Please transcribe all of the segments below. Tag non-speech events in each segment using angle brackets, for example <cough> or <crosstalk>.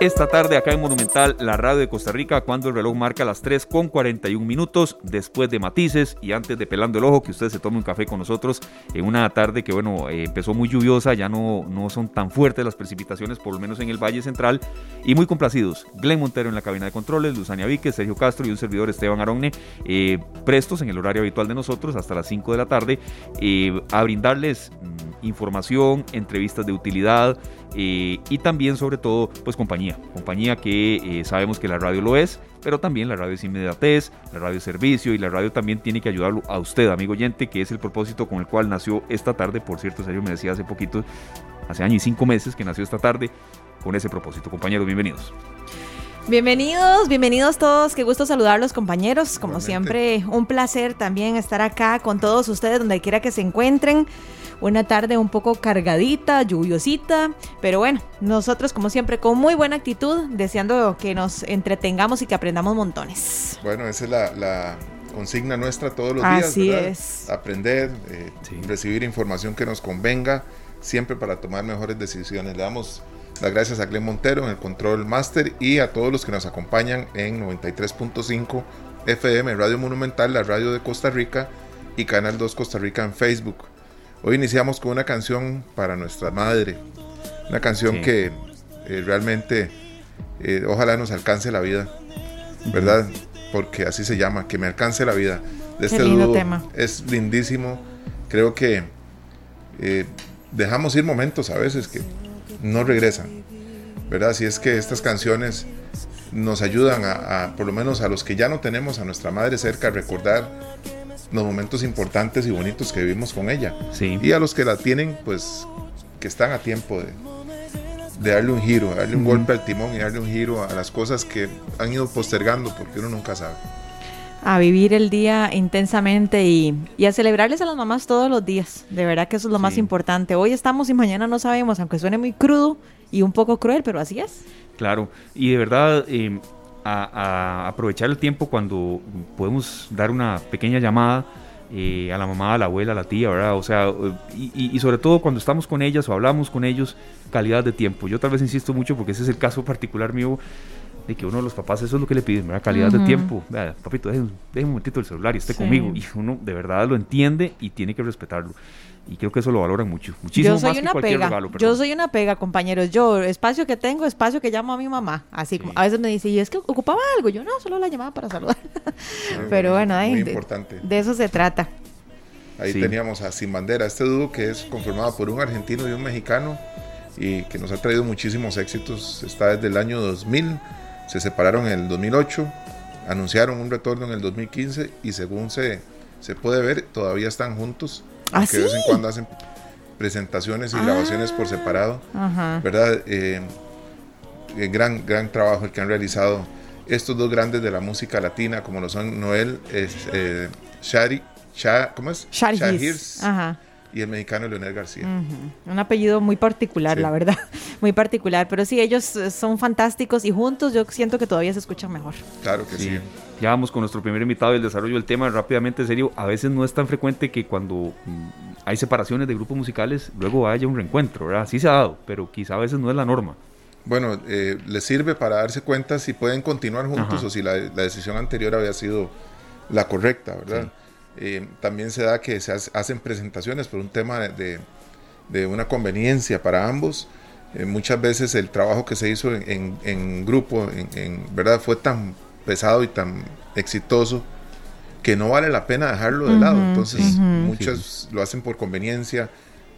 Esta tarde acá en Monumental, la radio de Costa Rica, cuando el reloj marca las 3 con 41 minutos, después de matices y antes de pelando el ojo, que usted se tome un café con nosotros en una tarde que, bueno, eh, empezó muy lluviosa, ya no, no son tan fuertes las precipitaciones, por lo menos en el Valle Central, y muy complacidos. Glenn Montero en la cabina de controles, Luzania Víquez, Sergio Castro y un servidor Esteban Aronne, eh, prestos en el horario habitual de nosotros hasta las 5 de la tarde, eh, a brindarles mm, información, entrevistas de utilidad, eh, y también sobre todo pues compañía, compañía que eh, sabemos que la radio lo es, pero también la radio es inmediatez, la radio es servicio y la radio también tiene que ayudarlo a usted, amigo oyente, que es el propósito con el cual nació esta tarde, por cierto, Sergio me decía hace poquito, hace año y cinco meses que nació esta tarde con ese propósito. Compañeros, bienvenidos. Bienvenidos, bienvenidos todos. Qué gusto saludarlos, compañeros. Como siempre, un placer también estar acá con todos ustedes, donde quiera que se encuentren. Una tarde un poco cargadita, lluviosita, pero bueno, nosotros como siempre con muy buena actitud, deseando que nos entretengamos y que aprendamos montones. Bueno, esa es la, consigna nuestra todos los días. Así es. Aprender, eh, recibir información que nos convenga, siempre para tomar mejores decisiones. Le damos las gracias a Glenn Montero en el Control Master y a todos los que nos acompañan en 93.5 FM, Radio Monumental, la radio de Costa Rica y Canal 2 Costa Rica en Facebook. Hoy iniciamos con una canción para nuestra madre, una canción que eh, realmente eh, ojalá nos alcance la vida, ¿verdad? Porque así se llama, que me alcance la vida. De este lindo tema. Es lindísimo. Creo que eh, dejamos ir momentos a veces que no regresan, ¿verdad? Si es que estas canciones nos ayudan a, por lo menos a los que ya no tenemos a nuestra madre cerca, a recordar los momentos importantes y bonitos que vivimos con ella. Sí. Y a los que la tienen, pues que están a tiempo de, de darle un giro, darle un golpe al timón y darle un giro a las cosas que han ido postergando porque uno nunca sabe. A vivir el día intensamente y, a celebrarles a las mamás todos los días. De verdad que eso es lo más importante. Hoy estamos y mañana no sabemos, aunque suene muy crudo y un poco cruel, pero así es. Claro, y de verdad, eh, a, aprovechar el tiempo cuando podemos dar una pequeña llamada eh, a la mamá, a la abuela, a la tía, ¿verdad? O sea, y, sobre todo cuando estamos con ellas o hablamos con ellos, calidad de tiempo. Yo tal vez insisto mucho porque ese es el caso particular mío de que uno de los papás eso es lo que le piden, ¿verdad? Calidad de tiempo. papito, deje, un momentito el celular y esté conmigo. Y uno de verdad lo entiende y tiene que respetarlo y creo que eso lo valoran mucho, muchísimo yo soy más una que cualquier pega. regalo. Yo soy una pega, compañeros. Yo, espacio que tengo, espacio que llamo a mi mamá. Así como a veces me dice, y es que ocupaba algo. Yo no, solo la llamaba para saludar. <laughs> Pero bueno, ahí, Muy de, importante. de eso se trata. Ahí teníamos a Sin Bandera, este dúo que es conformado por un argentino y un mexicano y que nos ha traído muchísimos éxitos. Está desde el año 2000, se separaron en el 2008, anunciaron un retorno en el 2015 y según se, se puede ver, todavía están juntos ¿Ah, que de vez en cuando hacen presentaciones y grabaciones por separado, Ajá. ¿verdad? Eh, eh, gran, gran trabajo el que han realizado estos dos grandes de la música latina, como lo son Noel es, eh, Shari, Sha- ¿cómo es? Shari Shahir. Y el mexicano Leonel García. Ujú. Un apellido muy particular, Sí. la verdad. <laughs> Muy particular. Pero sí, ellos eh, son fantásticos y juntos yo siento que todavía se escuchan mejor. Claro que sí. Sí. Ya vamos con nuestro primer invitado del desarrollo del tema rápidamente, en serio. A veces no es tan frecuente que cuando mm, hay separaciones de grupos musicales, luego haya un reencuentro, ¿verdad? Sí se ha dado, pero quizá a veces no es la norma. Bueno, eh, les sirve para darse cuenta si pueden continuar juntos Ajá. o si la, la decisión anterior había sido la correcta, ¿verdad? Eh, también se da que se hace- hacen presentaciones por un tema de, de- de una conveniencia para ambos. Eh, muchas veces el trabajo que se hizo en, en- en grupo, en, en- ¿verdad? Fue tan pesado y tan exitoso que no vale la pena dejarlo de lado. Entonces, muchos lo hacen por conveniencia,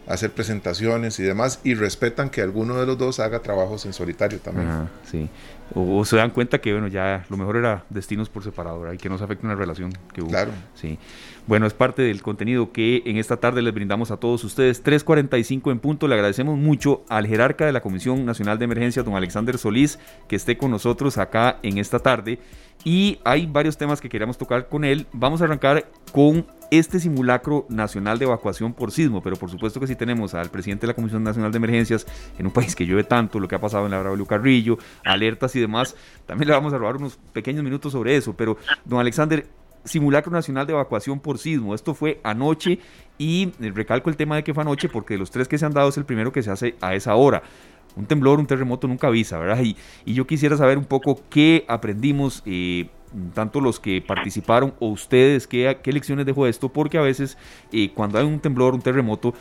hacer presentaciones y demás, y respetan que alguno de los dos haga trabajos en solitario también. Ajá, sí. O, o se dan cuenta que, bueno, ya lo mejor era destinos por separado, ¿verdad? Y que no se afecte una relación que hubo. Claro. Sí. Bueno, es parte del contenido que en esta tarde les brindamos a todos ustedes. 3.45 en punto. Le agradecemos mucho al jerarca de la Comisión Nacional de Emergencia, don Alexander Solís, que esté con nosotros acá en esta tarde. Y hay varios temas que queríamos tocar con él. Vamos a arrancar con este simulacro nacional de evacuación por sismo, pero por supuesto que si tenemos al presidente de la Comisión Nacional de Emergencias en un país que llueve tanto, lo que ha pasado en la Braulio Carrillo, alertas y demás, también le vamos a robar unos pequeños minutos sobre eso. Pero, don Alexander, simulacro nacional de evacuación por sismo, esto fue anoche Y recalco el tema de que fue anoche porque de los tres que se han dado es el primero que se hace a esa hora un temblor, un terremoto nunca avisa, ¿verdad? Y, y yo quisiera saber un poco qué aprendimos, eh, tanto los que participaron o ustedes, qué, qué lecciones dejó esto, porque a veces eh, cuando hay un temblor, un terremoto,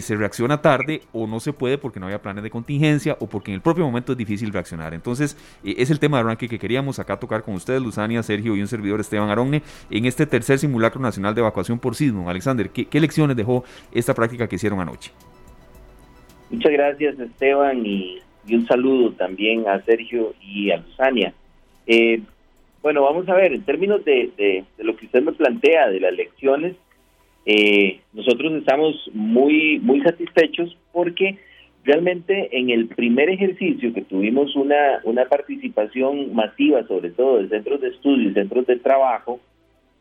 se reacciona tarde o no se puede porque no había planes de contingencia o porque en el propio momento es difícil reaccionar. Entonces, eh, es el tema de arranque que queríamos acá tocar con ustedes, Luzania, Sergio y un servidor Esteban Aronne, en este tercer simulacro nacional de evacuación por sismo. Alexander, ¿qué, qué lecciones dejó esta práctica que hicieron anoche? Muchas gracias Esteban y, un saludo también a Sergio y a Luzania. Eh, bueno, vamos a ver, en términos de, lo que usted me plantea de las lecciones, eh, nosotros estamos muy, muy satisfechos porque realmente en el primer ejercicio que tuvimos una, una participación masiva, sobre todo de centros de estudio y centros de trabajo,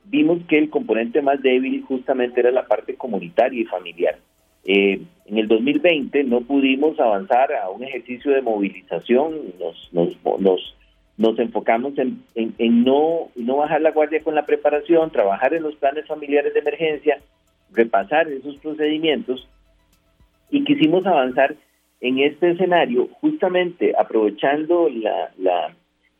vimos que el componente más débil justamente era la parte comunitaria y familiar. Eh, en el 2020 no pudimos avanzar a un ejercicio de movilización, nos, nos, nos, enfocamos en, en, no, no bajar la guardia con la preparación, trabajar en los planes familiares de emergencia, repasar esos procedimientos y quisimos avanzar en este escenario justamente aprovechando la, la,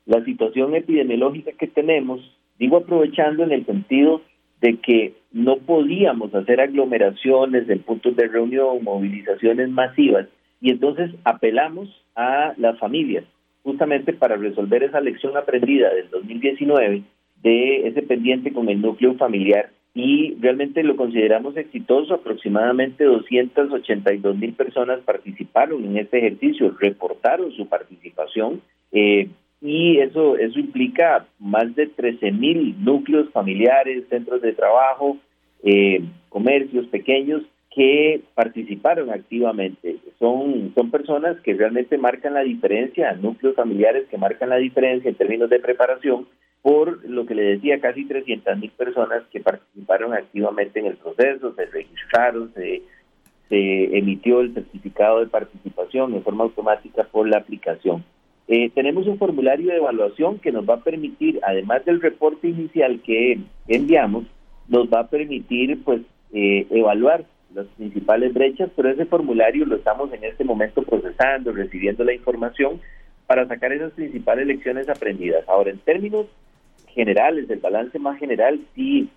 la situación epidemiológica que tenemos, digo aprovechando en el sentido de que no podíamos hacer aglomeraciones en puntos de reunión, movilizaciones masivas, y entonces apelamos a las familias, justamente para resolver esa lección aprendida del 2019 de ese pendiente con el núcleo familiar y realmente lo consideramos exitoso. Aproximadamente 282 mil personas participaron en este ejercicio, reportaron su participación. Eh, y eso, eso implica más de 13 mil núcleos familiares, centros de trabajo, eh, comercios pequeños que participaron activamente. Son, son personas que realmente marcan la diferencia, núcleos familiares que marcan la diferencia en términos de preparación, por lo que le decía, casi 300 mil personas que participaron activamente en el proceso, se registraron, se, se emitió el certificado de participación en forma automática por la aplicación. Eh, tenemos un formulario de evaluación que nos va a permitir, además del reporte inicial que enviamos, nos va a permitir pues eh, evaluar las principales brechas, pero ese formulario lo estamos en este momento procesando, recibiendo la información para sacar esas principales lecciones aprendidas. Ahora, en términos generales, del balance más general, sí,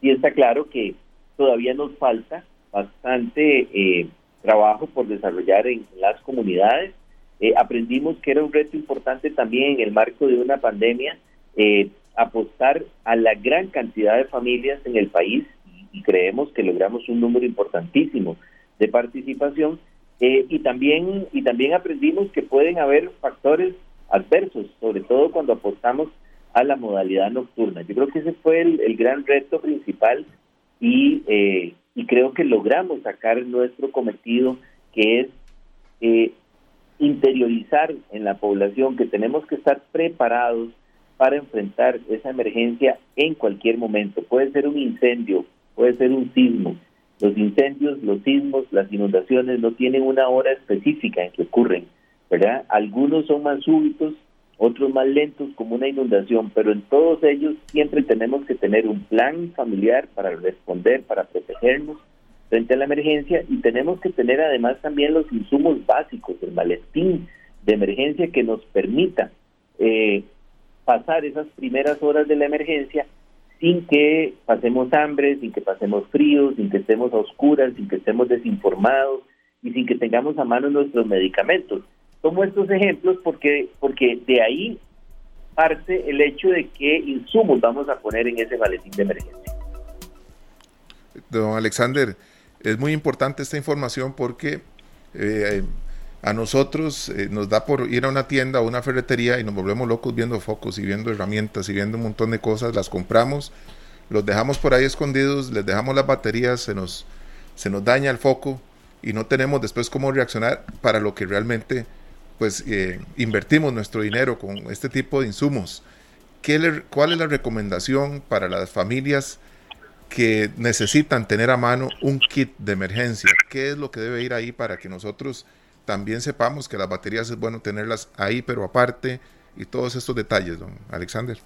sí está claro que todavía nos falta bastante eh, trabajo por desarrollar en las comunidades eh, aprendimos que era un reto importante también en el marco de una pandemia eh, apostar a la gran cantidad de familias en el país y, creemos que logramos un número importantísimo de participación eh, y también y también aprendimos que pueden haber factores adversos, sobre todo cuando apostamos a la modalidad nocturna. Yo creo que ese fue el, gran reto principal y, y creo que logramos sacar nuestro cometido, que es eh, interiorizar en la población que tenemos que estar preparados para enfrentar esa emergencia en cualquier momento. Puede ser un incendio, puede ser un sismo. Los incendios, los sismos, las inundaciones no tienen una hora específica en que ocurren, ¿verdad? Algunos son más súbitos, otros más lentos como una inundación, pero en todos ellos siempre tenemos que tener un plan familiar para responder, para protegernos frente a la emergencia y tenemos que tener además también los insumos básicos, el maletín de emergencia que nos permita eh, pasar esas primeras horas de la emergencia sin que pasemos hambre, sin que pasemos frío, sin que estemos a oscuras, sin que estemos desinformados y sin que tengamos a mano nuestros medicamentos. Tomo estos ejemplos porque, porque de ahí parte el hecho de qué insumos vamos a poner en ese maletín de emergencia. Don Alexander, es muy importante esta información porque eh, a nosotros eh, nos da por ir a una tienda o una ferretería y nos volvemos locos viendo focos y viendo herramientas y viendo un montón de cosas, las compramos, los dejamos por ahí escondidos, les dejamos las baterías, se nos, se nos daña el foco y no tenemos después cómo reaccionar para lo que realmente pues eh, invertimos nuestro dinero con este tipo de insumos. ¿Qué ¿Cuál es la recomendación para las familias? que necesitan tener a mano un kit de emergencia. ¿Qué es lo que debe ir ahí para que nosotros también sepamos que las baterías es bueno tenerlas ahí, pero aparte, y todos estos detalles, don Alexander?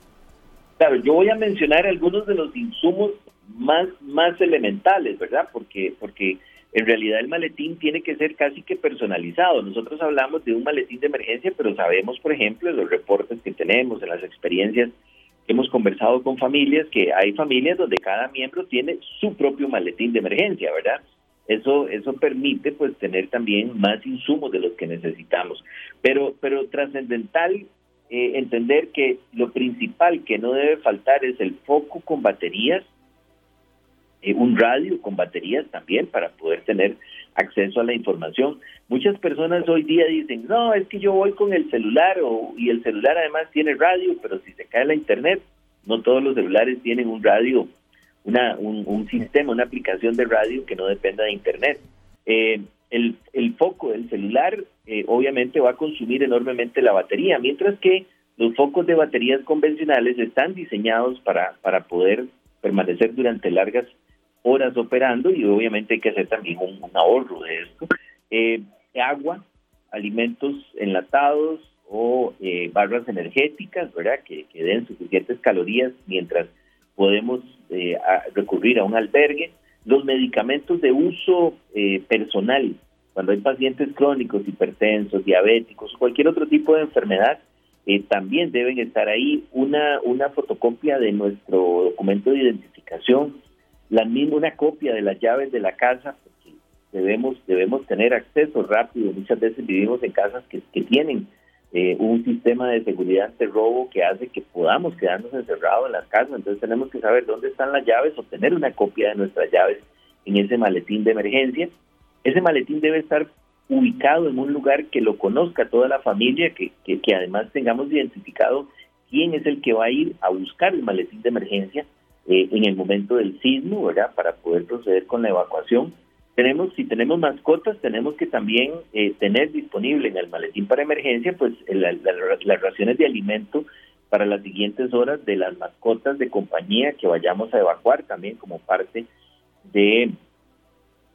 Claro, yo voy a mencionar algunos de los insumos más, más elementales, ¿verdad? Porque, porque en realidad el maletín tiene que ser casi que personalizado. Nosotros hablamos de un maletín de emergencia, pero sabemos, por ejemplo, en los reportes que tenemos, en las experiencias que hemos conversado con familias, que hay familias donde cada miembro tiene su propio maletín de emergencia, ¿verdad? Eso, eso permite pues tener también más insumos de los que necesitamos. Pero, pero trascendental eh, entender que lo principal que no debe faltar es el foco con baterías, eh, un radio con baterías también para poder tener acceso a la información. Muchas personas hoy día dicen, no, es que yo voy con el celular o, y el celular además tiene radio, pero si se cae la internet, no todos los celulares tienen un radio una, un, sistema, una aplicación de radio que no dependa de Internet. Eh, el, el, foco del celular eh, obviamente va a consumir enormemente la batería, mientras que los focos de baterías convencionales están diseñados para, para poder permanecer durante largas horas operando y obviamente hay que hacer también un, ahorro de esto. Eh, agua, alimentos enlatados o barras energéticas, ¿verdad? Que, que den suficientes calorías mientras podemos eh, recurrir a un albergue. Los medicamentos de uso eh, personal, cuando hay pacientes crónicos, hipertensos, diabéticos cualquier otro tipo de enfermedad, eh, también deben estar ahí una, una fotocopia de nuestro documento de identificación, la misma una copia de las llaves de la casa, porque debemos, debemos tener acceso rápido. Muchas veces vivimos en casas que, que tienen eh, un sistema de seguridad ante robo que hace que podamos quedarnos encerrados en las casas. Entonces tenemos que saber dónde están las llaves o tener una copia de nuestras llaves en ese maletín de emergencia. Ese maletín debe estar ubicado en un lugar que lo conozca toda la familia, que, que, que además tengamos identificado quién es el que va a ir a buscar el maletín de emergencia eh, en el momento del sismo, ¿verdad? Para poder proceder con la evacuación tenemos, si tenemos mascotas, tenemos que también eh, tener disponible en el maletín para emergencia, pues las raciones de alimento para las siguientes horas de las mascotas de compañía que vayamos a evacuar también como parte de,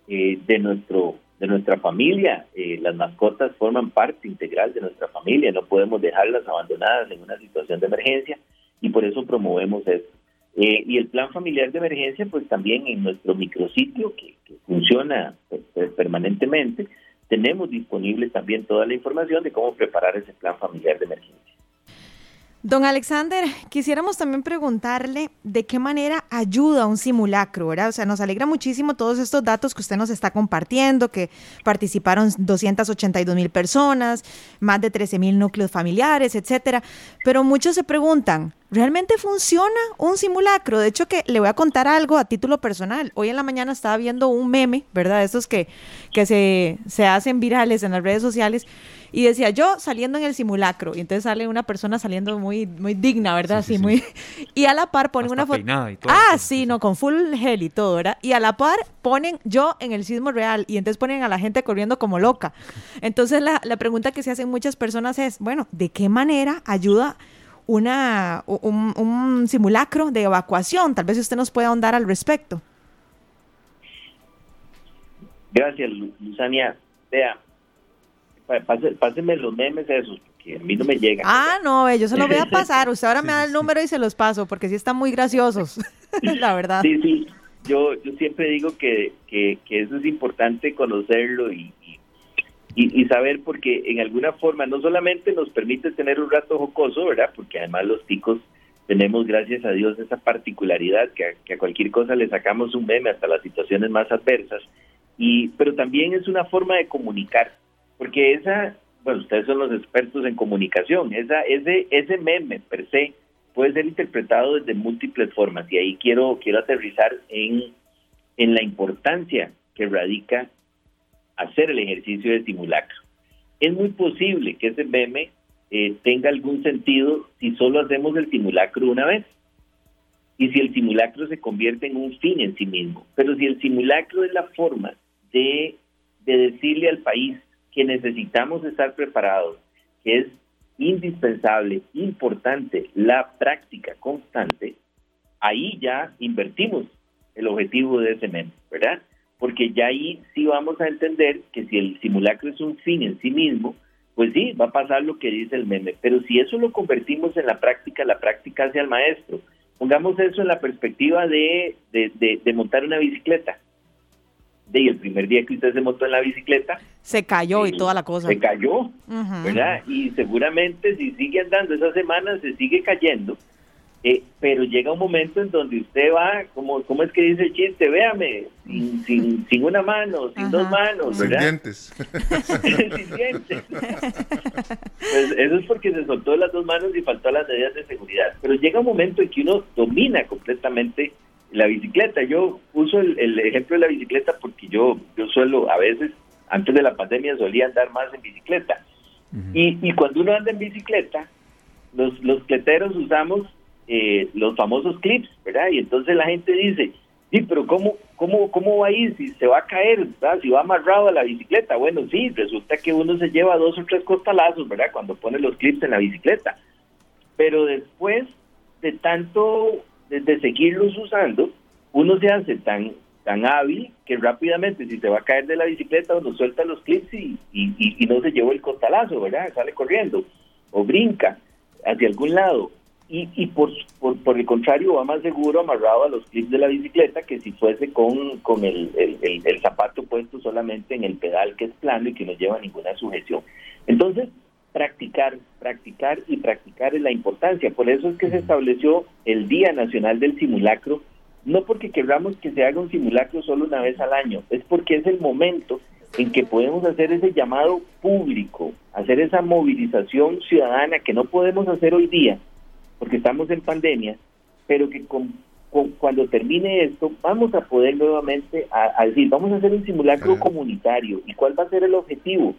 eh, de nuestro de nuestra familia. Eh, las mascotas forman parte integral de nuestra familia, no podemos dejarlas abandonadas en una situación de emergencia y por eso promovemos esto. Eh, y el plan familiar de emergencia, pues también en nuestro micrositio que, funciona pues, pues, permanentemente, tenemos disponible también toda la información de cómo preparar ese plan familiar de emergencia. Don Alexander, quisiéramos también preguntarle de qué manera ayuda un simulacro, ¿verdad? O sea, nos alegra muchísimo todos estos datos que usted nos está compartiendo, que participaron 282 mil personas, más de 13 mil núcleos familiares, etcétera. Pero muchos se preguntan, ¿realmente funciona un simulacro? De hecho, que le voy a contar algo a título personal. Hoy en la mañana estaba viendo un meme, ¿verdad? Estos que, que se, se hacen virales en las redes sociales y decía yo saliendo en el simulacro y entonces sale una persona saliendo muy muy digna, ¿verdad? Sí, muy y a la par ponen una foto Ah, sí, no, con full gel y todo, ¿verdad? Y a la par ponen yo en el sismo real y entonces ponen a la gente corriendo como loca. Entonces la, la pregunta que se hacen muchas personas es, bueno, ¿de qué manera ayuda una, un, un simulacro de evacuación? Tal vez usted nos pueda ahondar al respecto. Gracias, Luzania. Vea, pásenme los memes esos, porque a mí no me llegan. Ah, no, yo se los voy a <laughs> pasar. Usted ahora me da el número y se los paso, porque sí están muy graciosos, <laughs> la verdad. Sí, sí. Yo, yo siempre digo que, que, eso es importante conocerlo y, y, y, saber, porque en alguna forma no solamente nos permite tener un rato jocoso, ¿verdad? Porque además los ticos tenemos, gracias a Dios, esa particularidad que que a cualquier cosa le sacamos un meme hasta las situaciones más adversas. Y, pero también es una forma de comunicar porque esa, bueno, ustedes son los expertos en comunicación, esa, ese, ese meme per se puede ser interpretado desde múltiples formas y ahí quiero, quiero aterrizar en, en la importancia que radica hacer el ejercicio de simulacro. Es muy posible que ese meme eh, tenga algún sentido si solo hacemos el simulacro una vez y si el simulacro se convierte en un fin en sí mismo. Pero si el simulacro es la forma de, de decirle al país que necesitamos estar preparados, que es indispensable, importante la práctica constante, ahí ya invertimos el objetivo de ese meme, ¿verdad? Porque ya ahí sí vamos a entender que si el simulacro es un fin en sí mismo, pues sí, va a pasar lo que dice el meme, pero si eso lo convertimos en la práctica, la práctica hacia el maestro. Pongamos eso en la perspectiva de, de, montar una bicicleta. De el primer día que usted se montó en la bicicleta. Se cayó y toda la cosa. Se cayó, ¿verdad? Y seguramente si sigue andando esa semana se sigue cayendo. Eh, pero llega un momento en donde usted va, como ¿cómo es que dice el chiste? Véame, sin, sin, sin una mano, sin dos manos, ¿verdad? Sin dientes. <laughs> sin dientes. Pues eso es porque se soltó las dos manos y faltó las medidas de seguridad. Pero llega un momento en que uno domina completamente la bicicleta. Yo uso el, ejemplo de la bicicleta porque yo, yo suelo, a veces, antes de la pandemia, solía andar más en bicicleta. y, y cuando uno anda en bicicleta, los, los cleteros usamos eh, los famosos clips, ¿verdad? Y entonces la gente dice, sí, pero ¿cómo, cómo, cómo va a ir si se va a caer, ¿verdad? si va amarrado a la bicicleta? Bueno, sí, resulta que uno se lleva dos o tres costalazos, ¿verdad? Cuando pone los clips en la bicicleta. Pero después de tanto, de, seguirlos usando, uno se hace tan tan hábil que rápidamente si se va a caer de la bicicleta uno suelta los clips y, y, no se llevó el costalazo, ¿verdad? Sale corriendo o brinca hacia algún lado y, y por, por, el contrario va más seguro amarrado a los clips de la bicicleta que si fuese con, con el, el, zapato puesto solamente en el pedal que es plano y que no lleva ninguna sujeción. Entonces, practicar, practicar y practicar es la importancia. Por eso es que se estableció el Día Nacional del Simulacro, no porque queramos que se haga un simulacro solo una vez al año, es porque es el momento en que podemos hacer ese llamado público, hacer esa movilización ciudadana que no podemos hacer hoy día, porque estamos en pandemia, pero que con, cuando termine esto vamos a poder nuevamente a, decir, vamos a hacer un simulacro comunitario. ¿Y cuál va a ser el objetivo?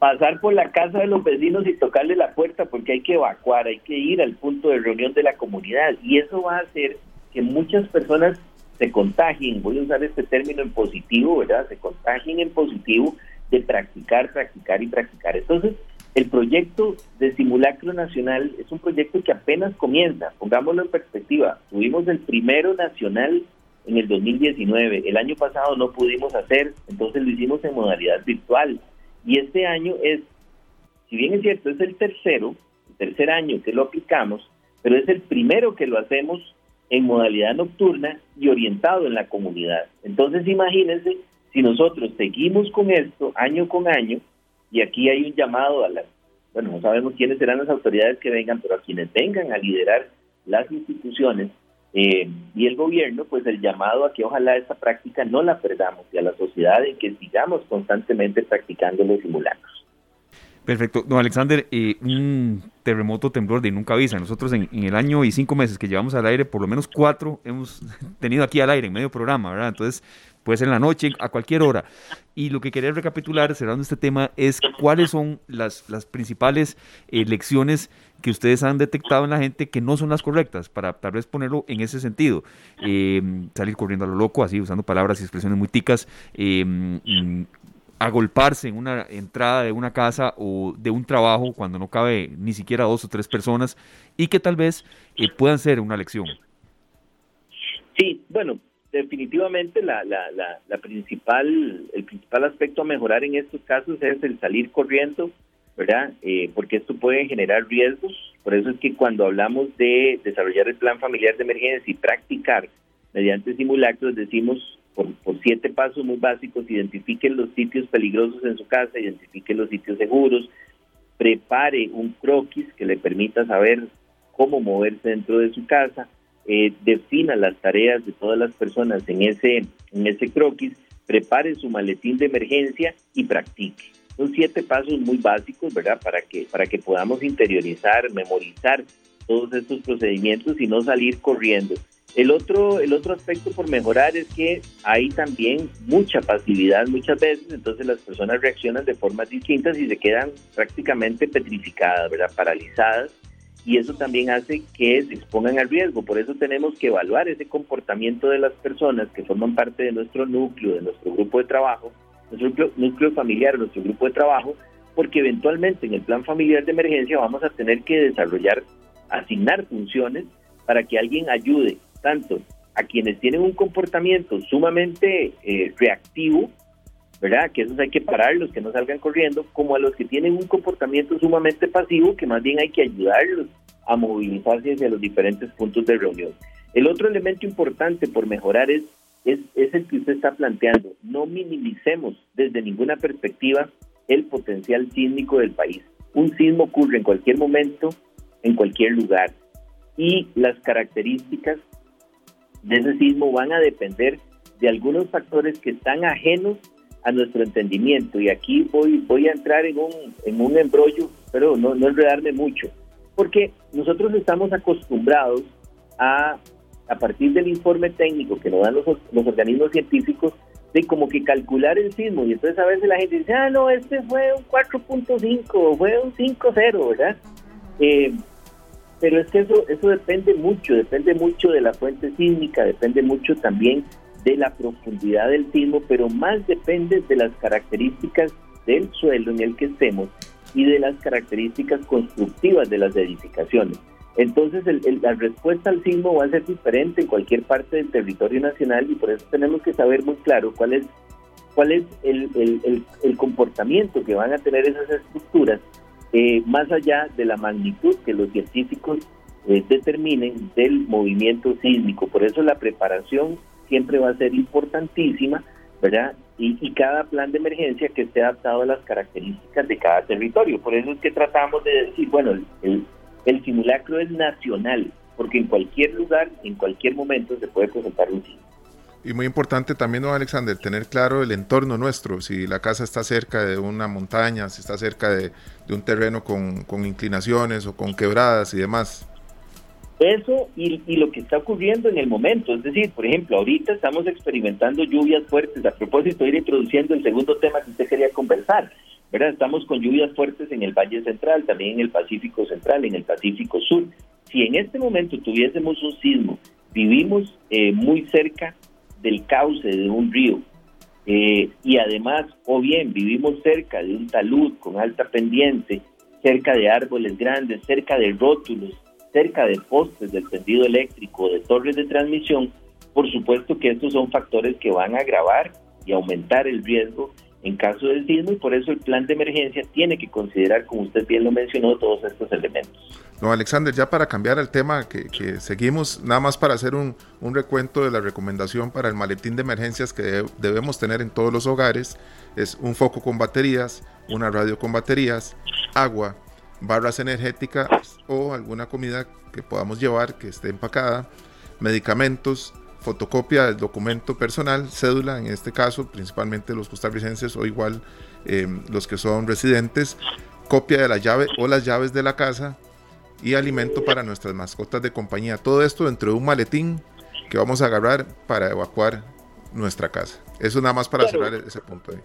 Pasar por la casa de los vecinos y tocarle la puerta porque hay que evacuar, hay que ir al punto de reunión de la comunidad. Y eso va a hacer que muchas personas se contagien, voy a usar este término en positivo, ¿verdad? Se contagien en positivo de practicar, practicar y practicar. Entonces, el proyecto de simulacro nacional es un proyecto que apenas comienza, pongámoslo en perspectiva. Tuvimos el primero nacional en el 2019, el año pasado no pudimos hacer, entonces lo hicimos en modalidad virtual. Y este año es, si bien es cierto, es el tercero, el tercer año que lo aplicamos, pero es el primero que lo hacemos en modalidad nocturna y orientado en la comunidad. Entonces imagínense si nosotros seguimos con esto año con año, y aquí hay un llamado a las, bueno, no sabemos quiénes serán las autoridades que vengan, pero a quienes vengan a liderar las instituciones eh, y el gobierno, pues el llamado a que ojalá esta práctica no la perdamos y a la sociedad en que sigamos constantemente practicando los simulacros. Perfecto. Don Alexander, eh, un terremoto, temblor de nunca avisa. Nosotros en, el año y cinco meses que llevamos al aire, por lo menos cuatro hemos <laughs> tenido aquí al aire, en medio programa, ¿verdad? Entonces, puede ser en la noche, a cualquier hora. Y lo que quería recapitular, cerrando este tema, es cuáles son las, las principales eh, lecciones que ustedes han detectado en la gente que no son las correctas, para tal vez ponerlo en ese sentido. Eh, salir corriendo a lo loco, así usando palabras y expresiones muy ticas, eh, agolparse en una entrada de una casa o de un trabajo cuando no cabe ni siquiera dos o tres personas y que tal vez puedan ser una lección. Sí, bueno, definitivamente la, la, la, principal, el principal aspecto a mejorar en estos casos es el salir corriendo, ¿verdad? Eh, porque esto puede generar riesgos. Por eso es que cuando hablamos de desarrollar el plan familiar de emergencia y practicar mediante simulacros, decimos por, por siete pasos muy básicos, identifiquen los sitios peligrosos en su casa, identifiquen los sitios seguros, prepare un croquis que le permita saber cómo moverse dentro de su casa, eh, defina las tareas de todas las personas en ese, en ese croquis, prepare su maletín de emergencia y practique. Son siete pasos muy básicos, ¿verdad? Para que, para que podamos interiorizar, memorizar todos estos procedimientos y no salir corriendo. El otro, el otro aspecto por mejorar es que hay también mucha pasividad muchas veces, entonces las personas reaccionan de formas distintas y se quedan prácticamente petrificadas, ¿verdad? Paralizadas y eso también hace que se expongan al riesgo. Por eso tenemos que evaluar ese comportamiento de las personas que forman parte de nuestro núcleo, de nuestro grupo de trabajo, nuestro núcleo, familiar, nuestro grupo de trabajo, porque eventualmente en el plan familiar de emergencia vamos a tener que desarrollar, asignar funciones para que alguien ayude tanto a quienes tienen un comportamiento sumamente eh, reactivo ¿verdad? Que esos hay que pararlos, que no salgan corriendo, como a los que tienen un comportamiento sumamente pasivo, que más bien hay que ayudarlos a movilizarse hacia los diferentes puntos de reunión. El otro elemento importante por mejorar es, es, es el que usted está planteando. No minimicemos desde ninguna perspectiva el potencial sísmico del país. Un sismo ocurre en cualquier momento, en cualquier lugar. Y las características de ese sismo van a depender de algunos factores que están ajenos a nuestro entendimiento. Y aquí voy, voy a entrar en un, en un embrollo, pero no, no enredarme mucho, porque nosotros estamos acostumbrados a, a partir del informe técnico que nos dan los, los organismos científicos, de como que calcular el sismo. Y entonces a veces la gente dice, ah, no, este fue un 4.5, fue un 5.0, ¿verdad? Eh, pero es que eso, eso depende mucho, depende mucho de la fuente sísmica, depende mucho también de la profundidad del sismo, pero más depende de las características del suelo en el que estemos y de las características constructivas de las edificaciones. Entonces la respuesta al sismo va a ser diferente en cualquier parte del territorio nacional y por eso tenemos que saber muy claro cuál es, cuál es el, el, comportamiento que van a tener esas estructuras, eh, más allá de la magnitud que los científicos eh, determinen del movimiento sísmico. Por eso la preparación siempre va a ser importantísima, ¿verdad? Y, cada plan de emergencia que esté adaptado a las características de cada territorio. Por eso es que tratamos de decir, bueno, el, el simulacro es nacional, porque en cualquier lugar, en cualquier momento se puede presentar un sismo. Y muy importante también, ¿no, Alexander, tener claro el entorno nuestro, si la casa está cerca de una montaña, si está cerca de, un terreno con, con, inclinaciones o con quebradas y demás. Eso y, y, lo que está ocurriendo en el momento, es decir, por ejemplo, ahorita estamos experimentando lluvias fuertes. A propósito, ir introduciendo el segundo tema que usted quería conversar. ¿Verdad? Estamos con lluvias fuertes en el Valle Central, también en el Pacífico Central, en el Pacífico Sur. Si en este momento tuviésemos un sismo, vivimos eh, muy cerca del cauce de un río, eh, y además, o bien vivimos cerca de un talud con alta pendiente, cerca de árboles grandes, cerca de rótulos, cerca de postes del tendido eléctrico, de torres de transmisión, por supuesto que estos son factores que van a agravar y aumentar el riesgo en caso del sismo y por eso el plan de emergencia tiene que considerar, como usted bien lo mencionó, todos estos elementos. No, Alexander, ya para cambiar el tema que, seguimos, nada más para hacer un, recuento de la recomendación para el maletín de emergencias que debemos tener en todos los hogares, es un foco con baterías, una radio con baterías, agua, barras energéticas o alguna comida que podamos llevar que esté empacada, medicamentos, fotocopia del documento personal, cédula en este caso, principalmente los costarricenses o igual eh, los que son residentes, copia de la llave o las llaves de la casa y alimento para nuestras mascotas de compañía. Todo esto dentro de un maletín que vamos a agarrar para evacuar nuestra casa. Eso nada más para cerrar ese punto ahí.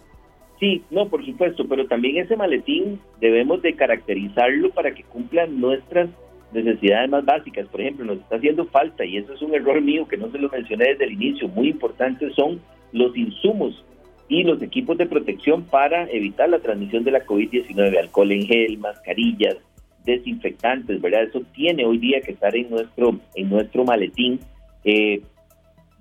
Sí, no, por supuesto, pero también ese maletín debemos de caracterizarlo para que cumplan nuestras necesidades más básicas. Por ejemplo, nos está haciendo falta, y eso es un error mío que no se lo mencioné desde el inicio, muy importantes son los insumos y los equipos de protección para evitar la transmisión de la COVID-19, alcohol en gel, mascarillas, desinfectantes, ¿verdad? Eso tiene hoy día que estar en nuestro, en nuestro maletín. Eh,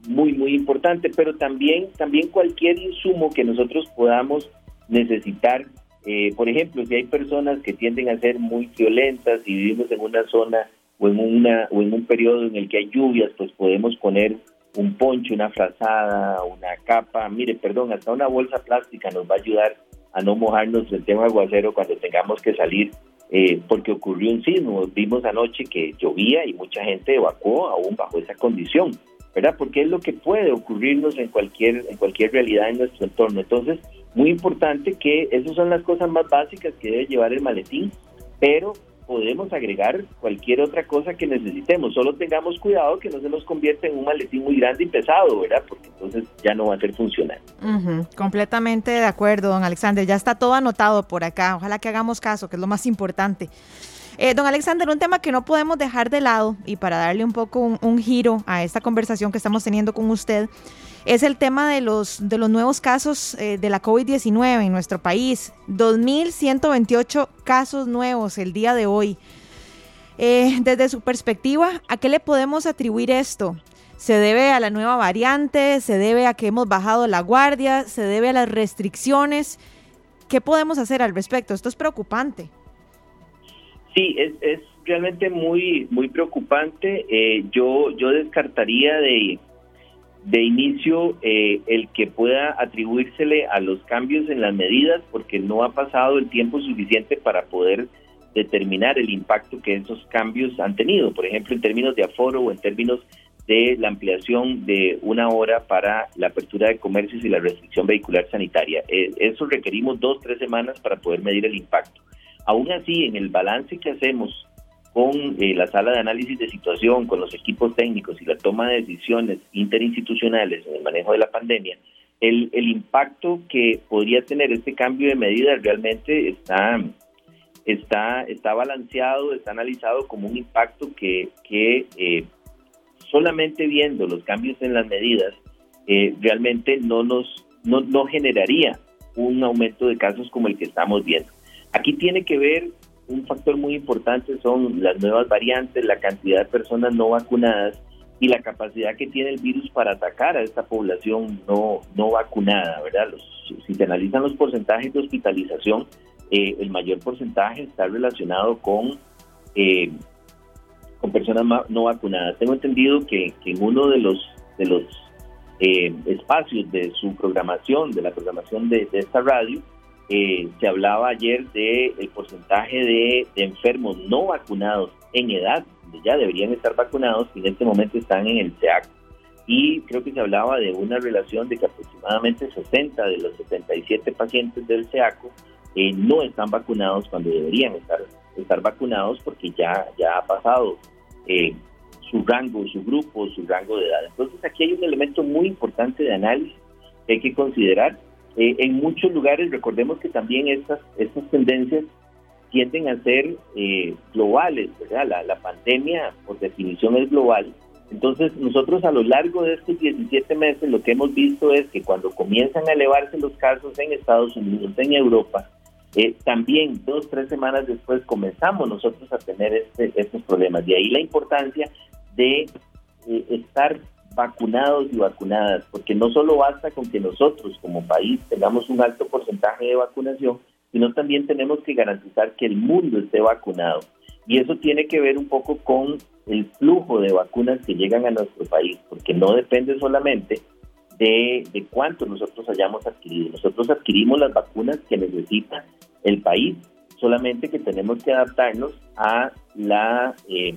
muy, muy importante, pero también, también cualquier insumo que nosotros podamos necesitar. Eh, por ejemplo, si hay personas que tienden a ser muy violentas y vivimos en una zona o en, una, o en un periodo en el que hay lluvias, pues podemos poner un poncho, una frazada, una capa, mire, perdón, hasta una bolsa plástica nos va a ayudar a no mojarnos el tema aguacero cuando tengamos que salir, eh, porque ocurrió un sismo. Vimos anoche que llovía y mucha gente evacuó aún bajo esa condición. ¿Verdad? Porque es lo que puede ocurrirnos en cualquier, en cualquier realidad en nuestro entorno. Entonces, muy importante que esas son las cosas más básicas que debe llevar el maletín, pero podemos agregar cualquier otra cosa que necesitemos. Solo tengamos cuidado que no se nos convierta en un maletín muy grande y pesado, ¿verdad? Porque entonces ya no va a ser funcional. Completamente de acuerdo, don Alexander. Ya está todo anotado por acá. Ojalá que hagamos caso, que es lo más importante. Eh, don Alexander, un tema que no podemos dejar de lado y para darle un poco un, giro a esta conversación que estamos teniendo con usted, es el tema de los, de los nuevos casos eh, de la COVID-19 en nuestro país. 2.128 casos nuevos el día de hoy. Eh, desde su perspectiva, ¿a qué le podemos atribuir esto? ¿Se debe a la nueva variante? ¿Se debe a que hemos bajado la guardia? ¿Se debe a las restricciones? ¿Qué podemos hacer al respecto? Esto es preocupante. Sí, es, es realmente muy muy preocupante. Eh, yo yo descartaría de de inicio eh, el que pueda atribuírsele a los cambios en las medidas porque no ha pasado el tiempo suficiente para poder determinar el impacto que esos cambios han tenido, por ejemplo, en términos de aforo o en términos de la ampliación de una hora para la apertura de comercios y la restricción vehicular sanitaria. Eh, eso requerimos dos, tres semanas para poder medir el impacto. Aún así, en el balance que hacemos con eh, la sala de análisis de situación, con los equipos técnicos y la toma de decisiones interinstitucionales en el manejo de la pandemia, el, impacto que podría tener este cambio de medidas realmente está, está, está balanceado, está analizado como un impacto que, que eh, solamente viendo los cambios en las medidas eh, realmente no nos no, no generaría un aumento de casos como el que estamos viendo. Aquí tiene que ver un factor muy importante son las nuevas variantes, la cantidad de personas no vacunadas y la capacidad que tiene el virus para atacar a esta población no, no vacunada, ¿verdad? si se analizan los porcentajes de hospitalización, eh, el mayor porcentaje está relacionado con, eh, con personas no vacunadas. Tengo entendido que, en uno de los, de los eh, espacios de su programación, de la programación de esta radio, eh, se hablaba ayer del el porcentaje de, enfermos no vacunados en edad, ya deberían estar vacunados, y en este momento están en el SEAC. Y creo que se hablaba de una relación de que aproximadamente 60 de los 77 pacientes del SEACO eh, no están vacunados cuando deberían estar, estar vacunados porque ya, ya ha pasado eh, su rango, su grupo, su rango de edad. Entonces aquí hay un elemento muy importante de análisis que hay que considerar eh, en muchos lugares, recordemos que también estas, estas tendencias tienden a ser eh, globales, ¿verdad? La, la pandemia, por definición, es global. Entonces, nosotros a lo largo de estos 17 meses lo que hemos visto es que cuando comienzan a elevarse los casos en Estados Unidos, en Europa, eh, también dos, tres semanas después comenzamos nosotros a tener este, estos problemas. De ahí la importancia de estar vacunados y vacunadas, porque no solo basta con que nosotros como país tengamos un alto porcentaje de vacunación, sino también tenemos que garantizar que el mundo esté vacunado. Y eso tiene que ver un poco con el flujo de vacunas que llegan a nuestro país, porque no depende solamente de, de cuánto nosotros hayamos adquirido. Nosotros adquirimos las vacunas que necesita el país, solamente que tenemos que adaptarnos a la eh,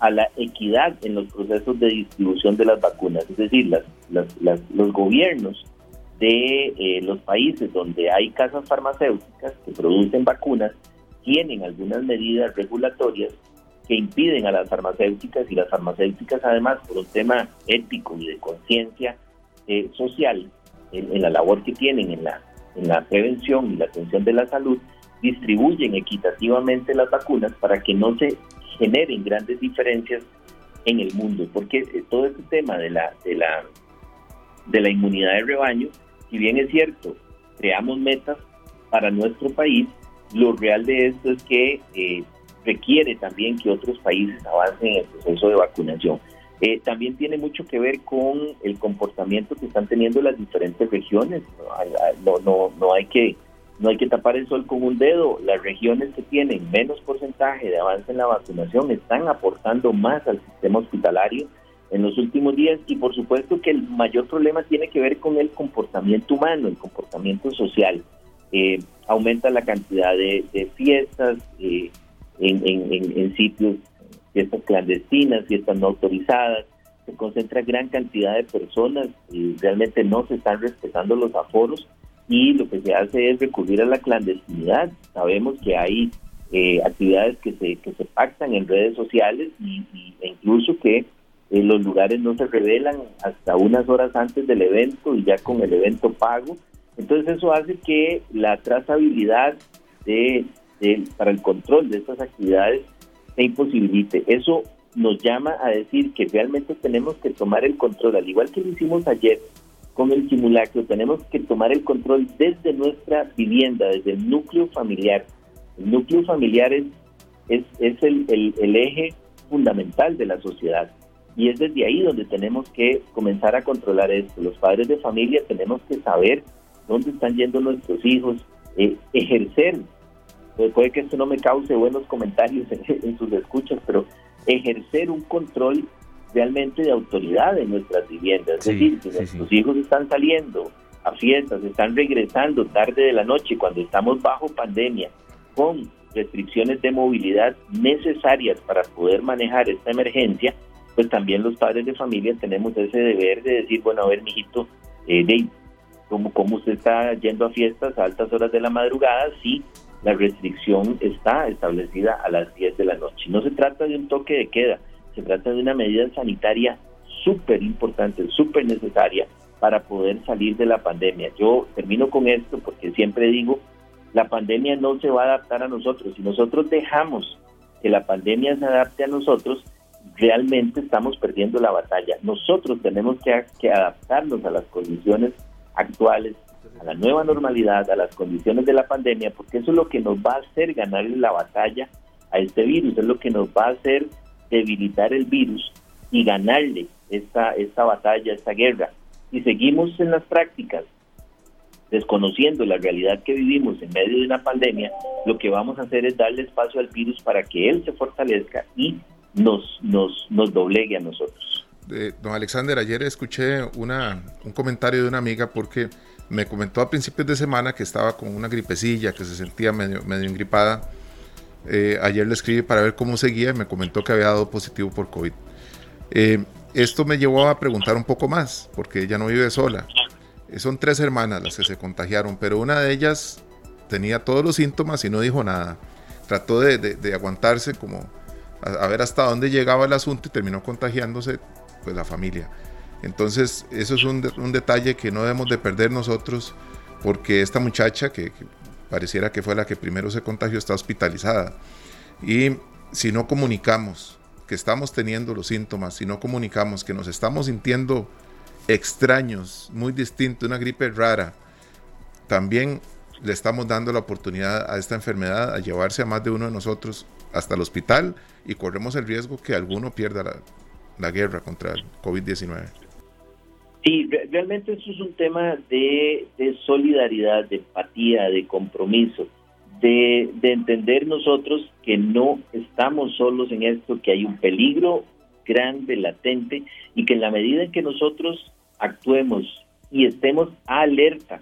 a la equidad en los procesos de distribución de las vacunas. Es decir, las, los gobiernos de eh, los países donde hay casas farmacéuticas que producen vacunas tienen algunas medidas regulatorias que impiden a las farmacéuticas y las farmacéuticas además por un tema ético y de conciencia eh, social en, en, la labor que tienen en la, en la prevención y la atención de la salud distribuyen equitativamente las vacunas para que no se generen grandes diferencias en el mundo, porque eh, todo este tema de la, de la, de la inmunidad de rebaño, si bien es cierto, creamos metas para nuestro país, lo real de esto es que eh, requiere también que otros países avancen en el proceso de vacunación. Eh, también tiene mucho que ver con el comportamiento que están teniendo las diferentes regiones. No, no, no hay que no hay que tapar el sol con un dedo. Las regiones que tienen menos porcentaje de avance en la vacunación están aportando más al sistema hospitalario en los últimos días y por supuesto que el mayor problema tiene que ver con el comportamiento humano, el comportamiento social. Eh, aumenta la cantidad de, fiestas eh, en, sitios, fiestas clandestinas, fiestas no autorizadas, se concentra gran cantidad de personas y realmente no se están respetando los aforos y lo que se hace es recurrir a la clandestinidad. Sabemos que hay eh, actividades que se, que se pactan en redes sociales y, e incluso que eh, los lugares no se revelan hasta unas horas antes del evento y ya con el evento pago. Entonces eso hace que la trazabilidad de, para el control de estas actividades se imposibilite. Eso nos llama a decir que realmente tenemos que tomar el control, al igual que lo hicimos ayer, con el simulacro, tenemos que tomar el control desde nuestra vivienda, desde el núcleo familiar. El núcleo familiar es, es, el, el, eje fundamental de la sociedad. Y es desde ahí donde tenemos que comenzar a controlar esto. Los padres de familia tenemos que saber dónde están yendo nuestros hijos, eh, ejercer, pues puede que esto no me cause buenos comentarios <laughs> en, sus escuchas, pero ejercer un control realmente de autoridad en nuestras viviendas. Es decir, si nuestros hijos están saliendo a fiestas, están regresando tarde de la noche cuando estamos bajo pandemia, con restricciones de movilidad necesarias para poder manejar esta emergencia, pues también los padres de familia tenemos ese deber de decir, bueno, a ver, mijito, eh, ¿cómo, ¿cómo usted está yendo a fiestas a altas horas de la madrugada? Sí, la restricción está establecida a las 10 de la noche. No se trata de un toque de queda, se trata de una medida sanitaria súper importante, súper necesaria para poder salir de la pandemia. Yo termino con esto porque siempre digo, la pandemia no se va a adaptar a nosotros. Si nosotros dejamos que la pandemia se adapte a nosotros, realmente estamos perdiendo la batalla. Nosotros tenemos que, que adaptarnos a las condiciones actuales, a la nueva normalidad, a las condiciones de la pandemia, porque eso es lo que nos va a hacer ganar la batalla a este virus, es lo que nos va a hacer debilitar el virus y ganarle esta, esta batalla, esta guerra. Si seguimos en las prácticas, desconociendo la realidad que vivimos en medio de una pandemia, lo que vamos a hacer es darle espacio al virus para que él se fortalezca y nos, nos, nos doblegue a nosotros. don Alexander, ayer escuché una, un comentario de una amiga porque me comentó a principios de semana que estaba con una gripecilla, que se sentía medio, medio ingripada. Eh, ayer le escribí para ver cómo seguía y me comentó que había dado positivo por COVID. Eh, esto me llevó a preguntar un poco más, porque ella no vive sola. Eh, son tres hermanas las que se contagiaron, pero una de ellas tenía todos los síntomas y no dijo nada. Trató de, aguantarse como a, ver hasta dónde llegaba el asunto y terminó contagiándose pues la familia. Entonces, eso es un, un, detalle que no debemos de perder nosotros, porque esta muchacha, que, pareciera que fue la que primero se contagió, está hospitalizada. Y si no comunicamos que estamos teniendo los síntomas, si no comunicamos que nos estamos sintiendo extraños, muy distintos, una gripe rara, también le estamos dando la oportunidad a esta enfermedad a llevarse a más de uno de nosotros hasta el hospital y corremos el riesgo que alguno pierda la, la guerra contra el COVID-19. Sí, realmente eso es un tema de, solidaridad, de empatía, de compromiso, de, de, entender nosotros que no estamos solos en esto, que hay un peligro grande, latente, y que en la medida en que nosotros actuemos y estemos alerta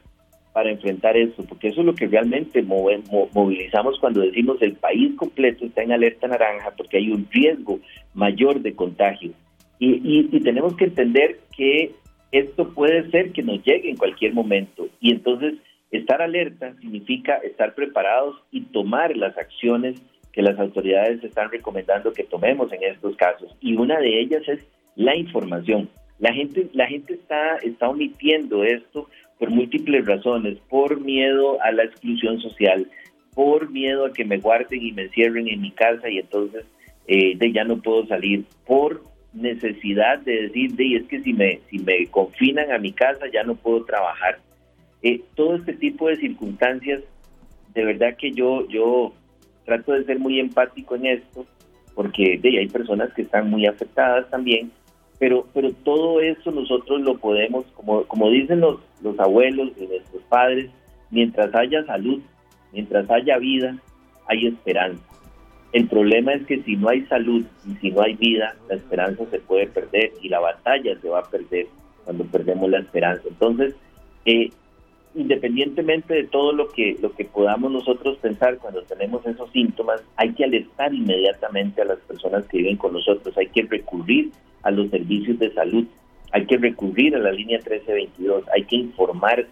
para enfrentar eso, porque eso es lo que realmente movilizamos cuando decimos el país completo está en alerta naranja, porque hay un riesgo mayor de contagio. y tenemos que entender que esto puede ser que nos llegue en cualquier momento y entonces estar alerta significa estar preparados y tomar las acciones que las autoridades están recomendando que tomemos en estos casos y una de ellas es la información. La gente la gente está está omitiendo esto por múltiples razones, por miedo a la exclusión social, por miedo a que me guarden y me encierren en mi casa y entonces eh, de ya no puedo salir, por necesidad de decir, de, es que si me, si me confinan a mi casa ya no puedo trabajar. Eh, todo este tipo de circunstancias, de verdad que yo, yo trato de ser muy empático en esto, porque de, hay personas que están muy afectadas también, pero, pero todo eso nosotros lo podemos, como, como dicen los, los abuelos y nuestros padres, mientras haya salud, mientras haya vida, hay esperanza. El problema es que si no hay salud y si no hay vida, la esperanza se puede perder y la batalla se va a perder cuando perdemos la esperanza. Entonces, eh, independientemente de todo lo que, lo que podamos nosotros pensar cuando tenemos esos síntomas, hay que alertar inmediatamente a las personas que viven con nosotros, hay que recurrir a los servicios de salud, hay que recurrir a la línea 1322, hay que informarse,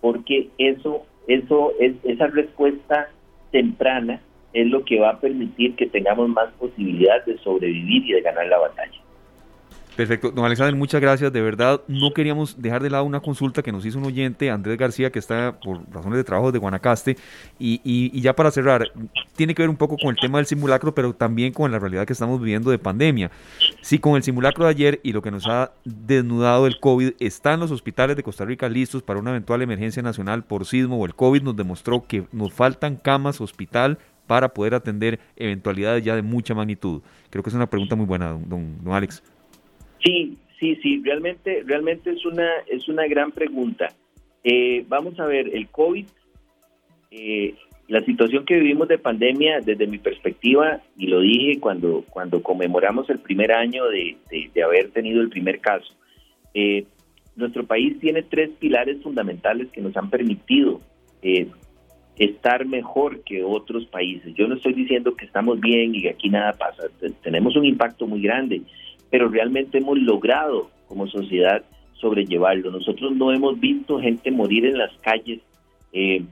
porque eso, eso es esa respuesta temprana es lo que va a permitir que tengamos más posibilidad de sobrevivir y de ganar la batalla. Perfecto, don Alexander, muchas gracias. De verdad, no queríamos dejar de lado una consulta que nos hizo un oyente, Andrés García, que está por razones de trabajo de Guanacaste. Y, y, ya para cerrar, tiene que ver un poco con el tema del simulacro, pero también con la realidad que estamos viviendo de pandemia. Si con el simulacro de ayer y lo que nos ha desnudado el COVID, están los hospitales de Costa Rica listos para una eventual emergencia nacional por sismo o el COVID nos demostró que nos faltan camas hospital para poder atender eventualidades ya de mucha magnitud? Creo que es una pregunta muy buena, don, Alex. Sí, sí, sí, realmente, realmente es una, es una gran pregunta. Eh, vamos a ver, el COVID, eh, la situación que vivimos de pandemia, desde mi perspectiva, y lo dije cuando, cuando conmemoramos el primer año de, haber tenido el primer caso, eh, nuestro país tiene tres pilares fundamentales que nos han permitido estar mejor que otros países. Yo no estoy diciendo que estamos bien y que aquí nada pasa, tenemos un impacto muy grande, pero realmente hemos logrado como sociedad sobrellevarlo. Nosotros no hemos visto gente morir en las calles. Eh,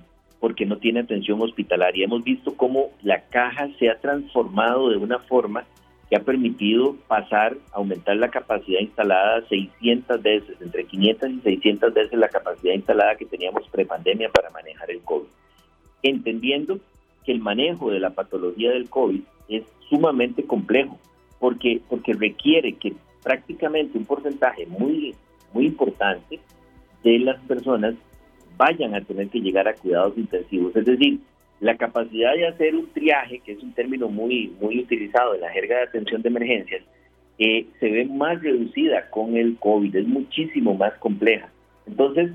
porque no tiene atención hospitalaria. Hemos visto cómo la caja se ha transformado de una forma que ha permitido pasar, aumentar la capacidad instalada 600 veces, entre 500 y 600 veces la capacidad instalada que teníamos prepandemia para manejar el COVID. Entendiendo que el manejo de la patología del COVID es sumamente complejo, porque, porque requiere que prácticamente un porcentaje muy, muy importante de las personas vayan a tener que llegar a cuidados intensivos. Es decir, la capacidad de hacer un triaje, que es un término muy, muy utilizado en la jerga de atención de emergencias, eh, se ve más reducida con el COVID, es muchísimo más compleja. Entonces,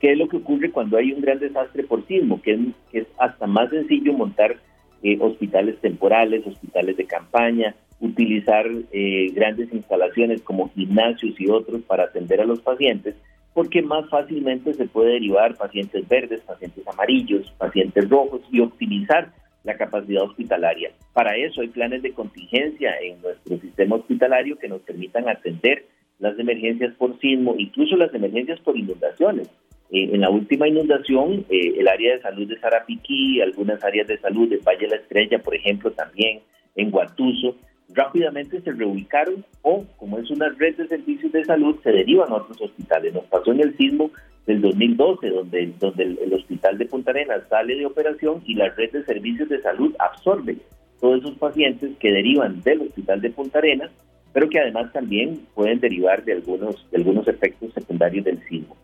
¿qué es lo que ocurre cuando hay un gran desastre por sismo? Que es, hasta más sencillo montar eh, hospitales temporales, hospitales de campaña, utilizar eh, grandes instalaciones como gimnasios y otros para atender a los pacientes, porque más fácilmente se puede derivar pacientes verdes, pacientes amarillos, pacientes rojos y optimizar la capacidad hospitalaria. Para eso hay planes de contingencia en nuestro sistema hospitalario que nos permitan atender las emergencias por sismo, incluso las emergencias por inundaciones. Eh, en la última inundación, eh, el área de salud de Sarapiquí, algunas áreas de salud de Valle de la Estrella, por ejemplo, también en Guatuso, rápidamente se reubicaron o, como es una red de servicios de salud, se derivan a otros hospitales. Nos pasó en el sismo del 2012, donde, donde el, hospital de Punta Arenas sale de operación y la red de servicios de salud absorbe todos esos pacientes que derivan del hospital de Punta Arenas, pero que además también pueden derivar de algunos, de algunos efectos secundarios del sismo.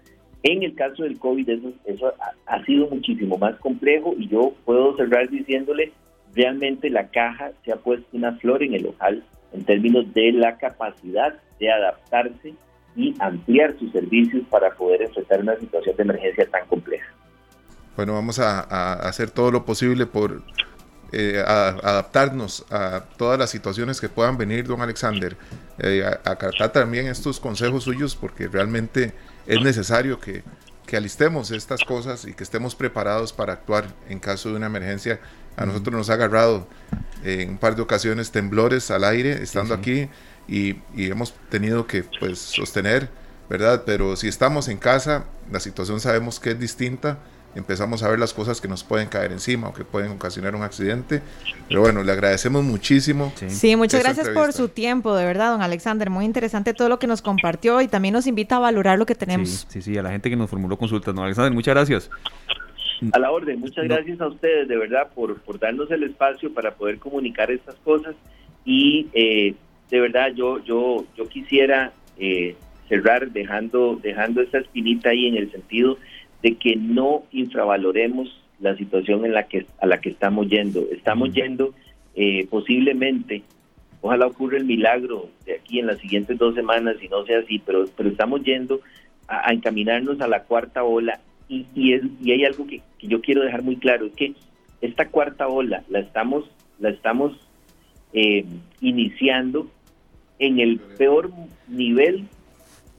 En el caso del COVID eso, eso ha, sido muchísimo más complejo y yo puedo cerrar diciéndole realmente la caja se ha puesto una flor en el ojal en términos de la capacidad de adaptarse y ampliar sus servicios para poder enfrentar una situación de emergencia tan compleja. Bueno, vamos a, hacer todo lo posible por eh, adaptarnos a todas las situaciones que puedan venir, don Alexander. Eh, acatar también estos consejos suyos porque realmente es necesario que, que alistemos estas cosas y que estemos preparados para actuar en caso de una emergencia. A nosotros nos ha agarrado en un par de ocasiones temblores al aire estando aquí y, hemos tenido que pues sostener, ¿verdad? Pero si estamos en casa, la situación sabemos que es distinta empezamos a ver las cosas que nos pueden caer encima o que pueden ocasionar un accidente. Pero bueno, le agradecemos muchísimo. Sí, muchas gracias por su tiempo, de verdad, don Alexander. Muy interesante todo lo que nos compartió y también nos invita a valorar lo que tenemos. Sí, sí, sí a la gente que nos formuló consultas, don Alexander, muchas gracias. A la orden, muchas gracias a ustedes de verdad por, por darnos el espacio para poder comunicar estas cosas y eh, de verdad yo yo yo quisiera eh, cerrar dejando dejando esta espinita ahí en el sentido de que no infravaloremos la situación en la que a la que estamos yendo. Estamos yendo eh, posiblemente, ojalá ocurra el milagro de aquí en las siguientes dos semanas y no sea así, pero pero estamos yendo a encaminarnos a la cuarta ola y, y, hay algo que, yo quiero dejar muy claro, es que esta cuarta ola la estamos, la estamos eh, iniciando en el peor nivel,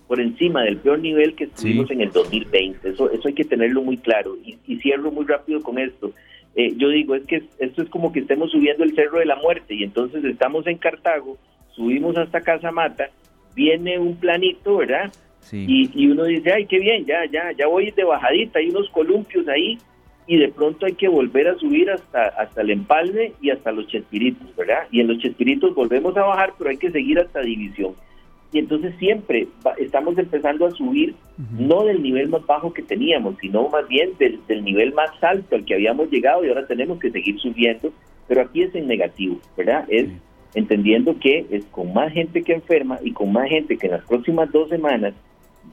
por encima del peor nivel que estuvimos en el 2020. Eso, eso hay que tenerlo muy claro. Y, y cierro muy rápido con esto. Eh, yo digo, es que esto es como que estemos subiendo el Cerro de la Muerte y entonces estamos en Cartago, subimos hasta Casa Mata, viene un planito, ¿verdad? Y, uno dice, ay, qué bien, ya, ya, ya voy de bajadita, hay unos columpios ahí, y de pronto hay que volver a subir hasta, hasta el empalme y hasta los chespiritos, ¿verdad? Y en los chespiritos volvemos a bajar, pero hay que seguir hasta división. Y entonces siempre estamos empezando a subir, no del nivel más bajo que teníamos, sino más bien del, nivel más alto al que habíamos llegado y ahora tenemos que seguir subiendo, pero aquí es en negativo, ¿verdad? Es entendiendo que es con más gente que enferma y con más gente que en las próximas dos semanas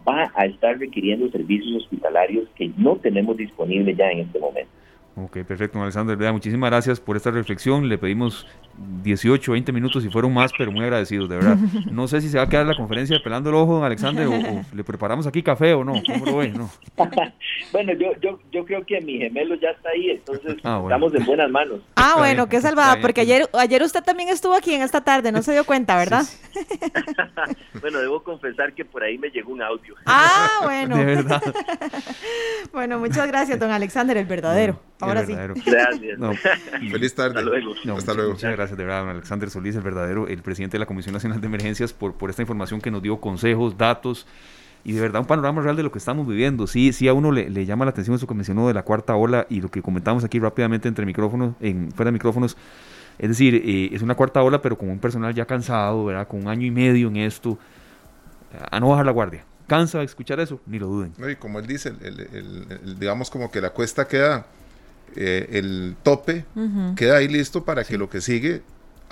va a estar requiriendo servicios hospitalarios que no tenemos disponibles ya en este momento. Ok, perfecto, Alexander. Muchísimas gracias por esta reflexión. Le pedimos 18, 20 minutos si fueron más, pero muy agradecidos, de verdad. <laughs> No sé si se va a quedar la conferencia pelando el ojo, Alexander, o, le preparamos aquí café o no. ¿Cómo lo ve? No. <laughs> bueno, yo, yo, yo creo que mi gemelo ya está ahí, entonces ah, estamos en buenas manos. <laughs> Ah, bueno, qué salvada, porque ayer, ayer usted también estuvo aquí en esta tarde, no se dio cuenta, ¿verdad? bueno, debo confesar que por ahí me llegó un audio. Ah, bueno. De verdad. bueno, muchas gracias, don Alexander, el verdadero. Ahora sí. Gracias. <laughs> Feliz tarde. Hasta luego. Hasta luego. Muchas gracias, de verdad, don Alexander Solís, el verdadero, el presidente de la Comisión Nacional de Emergencias, por, por esta información que nos dio, consejos, datos y de verdad un panorama real de lo que estamos viviendo. Sí, sí a uno le, le llama la atención eso que mencionó de la cuarta ola y lo que comentamos aquí rápidamente entre micrófonos, en, fuera de micrófonos. Es decir, eh, es una cuarta ola, pero con un personal ya cansado, ¿verdad? Con un año y medio en esto, a no bajar la guardia. ¿Cansa de escuchar eso? Ni lo duden. y como él dice, el, digamos como que la cuesta queda, eh, el tope queda ahí listo para que lo que sigue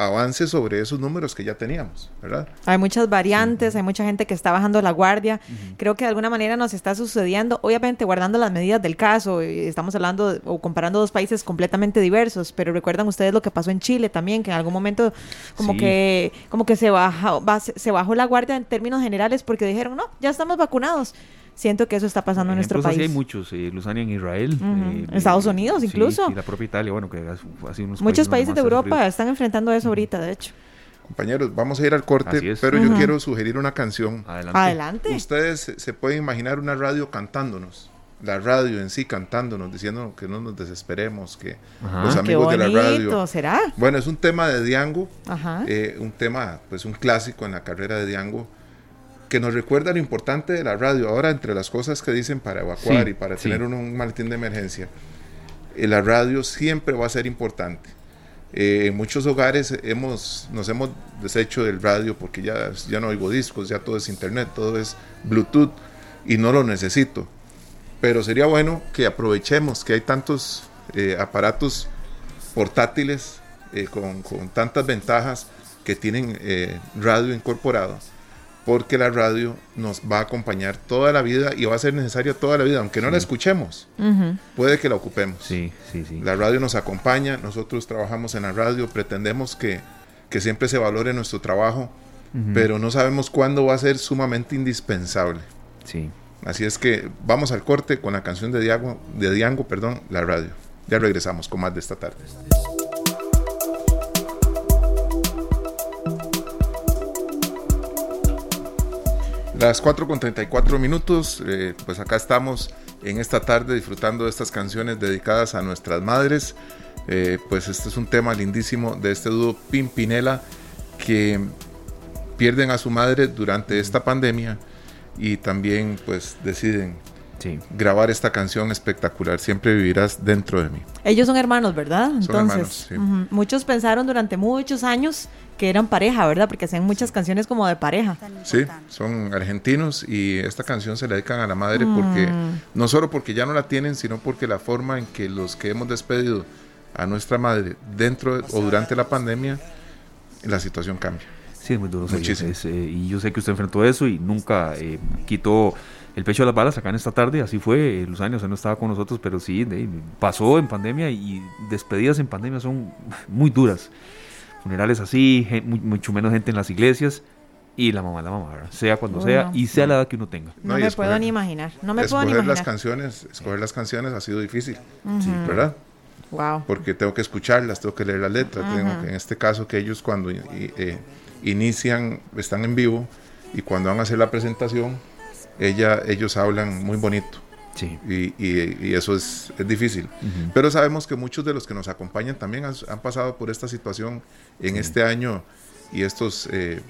avance sobre esos números que ya teníamos, ¿verdad? Hay muchas variantes, hay mucha gente que está bajando la guardia. Creo que de alguna manera nos está sucediendo, obviamente guardando las medidas del caso. Estamos hablando o comparando dos países completamente diversos, pero recuerdan ustedes lo que pasó en Chile también, que en algún momento como que como que se bajó, se bajó la guardia en términos generales porque dijeron, "No, ya estamos vacunados." Siento que eso está pasando en nuestro país. Sí hay muchos, eh, Luzania en Israel. Eh, Estados Unidos incluso. Sí, la propia Italia, bueno, que ha sido unos Muchos países, de Europa están enfrentando eso ahorita, de hecho. Compañeros, vamos a ir al corte, pero yo quiero sugerir una canción. Adelante. Adelante. Ustedes se pueden imaginar una radio cantándonos la radio en sí cantándonos, diciendo que no nos desesperemos, que los amigos de la radio. ¿será? Bueno, es un tema de Diango, eh, un tema, pues un clásico en la carrera de Diango que nos recuerda lo importante de la radio. Ahora, entre las cosas que dicen para evacuar y para tener un, un, maletín de emergencia, eh, la radio siempre va a ser importante. Eh, en muchos hogares hemos, nos hemos deshecho del radio porque ya, ya no oigo discos, ya todo es internet, todo es Bluetooth y no lo necesito. Pero sería bueno que aprovechemos que hay tantos eh, aparatos portátiles con, con, tantas ventajas que tienen radio incorporado porque la radio nos va a acompañar toda la vida y va a ser necesaria toda la vida, aunque no la escuchemos, puede que la ocupemos. Sí, sí, sí. La radio nos acompaña, nosotros trabajamos en la radio, pretendemos que, que siempre se valore nuestro trabajo, pero no sabemos cuándo va a ser sumamente indispensable. Sí. Así es que vamos al corte con la canción de Diango, de Diango, perdón, la radio. Ya regresamos con más de esta tarde. Las 4 con 34 minutos, eh, pues acá estamos en esta tarde disfrutando de estas canciones dedicadas a nuestras madres. Eh, pues este es un tema lindísimo de este dúo Pimpinela que pierden a su madre durante esta pandemia y también pues deciden grabar esta canción espectacular, Siempre vivirás dentro de mí. Ellos son hermanos, ¿verdad? Son hermanos, sí. Muchos pensaron durante muchos años que eran pareja, ¿verdad? Porque hacían muchas canciones como de pareja. Sí, son argentinos y esta canción se la dedican a la madre porque, mm. no solo porque ya no la tienen, sino porque la forma en que los que hemos despedido a nuestra madre dentro o durante la pandemia, la situación cambia. Sí, es muy duro. Muchísimo. Eh, y yo sé que usted enfrentó eso y nunca eh, quitó el pecho de las balas acá en esta tarde, así fue, los años, no estaba con nosotros, pero sí, pasó en pandemia y despedidas en pandemia son <laughs> muy duras. Funerales así, mucho menos gente en las iglesias y la mamá, la mamá, sea cuando sea y sea la edad que uno tenga. No, me puedo ni imaginar, no me puedo ni imaginar. las canciones, escoger las canciones ha sido difícil, ¿verdad? Wow. Porque tengo que escucharlas, tengo que leer la letra, tengo que, en este caso que ellos cuando eh, inician, están en vivo y cuando van a hacer la presentación, ella, ellos hablan muy bonito. Sí. Y, y, eso es, es difícil. Pero sabemos que muchos de los que nos acompañan también han, pasado por esta situación en este año y estos eh,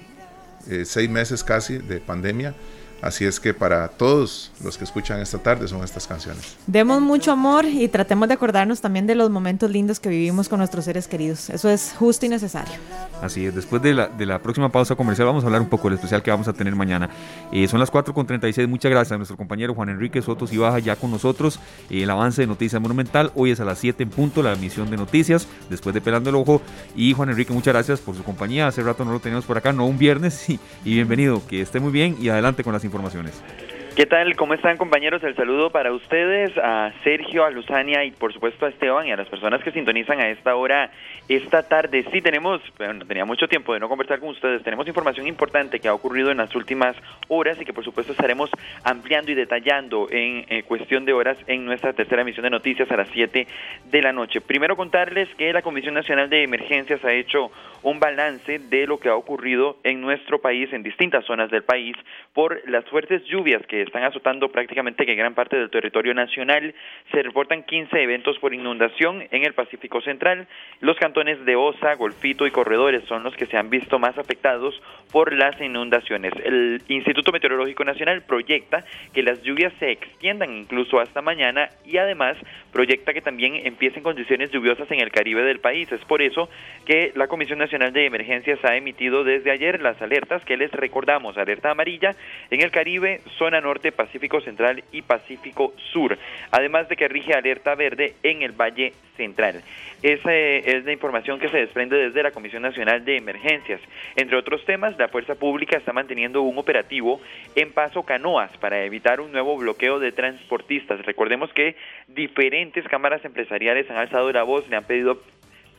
eh, seis meses casi de pandemia Así es que para todos los que escuchan esta tarde son estas canciones. Demos mucho amor y tratemos de acordarnos también de los momentos lindos que vivimos con nuestros seres queridos. Eso es justo y necesario. Así es, después de la, de la próxima pausa comercial vamos a hablar un poco del especial que vamos a tener mañana. Eh, son las 4.36, muchas gracias a nuestro compañero Juan Enrique Sotos y Baja ya con nosotros. Eh, el avance de Noticias Monumental, hoy es a las 7 en punto la emisión de noticias, después de Pelando el Ojo. Y Juan Enrique, muchas gracias por su compañía. Hace rato no lo teníamos por acá, no un viernes, <laughs> y, y bienvenido, que esté muy bien y adelante con las informaciones. ¿Qué tal? ¿Cómo están compañeros? El saludo para ustedes, a Sergio, a Luzania y por supuesto a Esteban y a las personas que sintonizan a esta hora, esta tarde. Sí, tenemos, bueno, tenía mucho tiempo de no conversar con ustedes, tenemos información importante que ha ocurrido en las últimas horas y que por supuesto estaremos ampliando y detallando en eh, cuestión de horas en nuestra tercera emisión de noticias a las 7 de la noche. Primero contarles que la Comisión Nacional de Emergencias ha hecho un balance de lo que ha ocurrido en nuestro país, en distintas zonas del país, por las fuertes lluvias que están azotando prácticamente que gran parte del territorio nacional. Se reportan 15 eventos por inundación en el Pacífico Central. Los cantones de Osa, Golfito y Corredores son los que se han visto más afectados por las inundaciones. El Instituto Meteorológico Nacional proyecta que las lluvias se extiendan incluso hasta mañana y además proyecta que también empiecen condiciones lluviosas en el Caribe del país. Es por eso que la Comisión Nacional de Emergencias ha emitido desde ayer las alertas que les recordamos, alerta amarilla en el Caribe, zona norte Pacífico Central y Pacífico Sur, además de que rige alerta verde en el Valle Central. Esa es la información que se desprende desde la Comisión Nacional de Emergencias. Entre otros temas, la Fuerza Pública está manteniendo un operativo en Paso Canoas para evitar un nuevo bloqueo de transportistas. Recordemos que diferentes cámaras empresariales han alzado la voz, le han pedido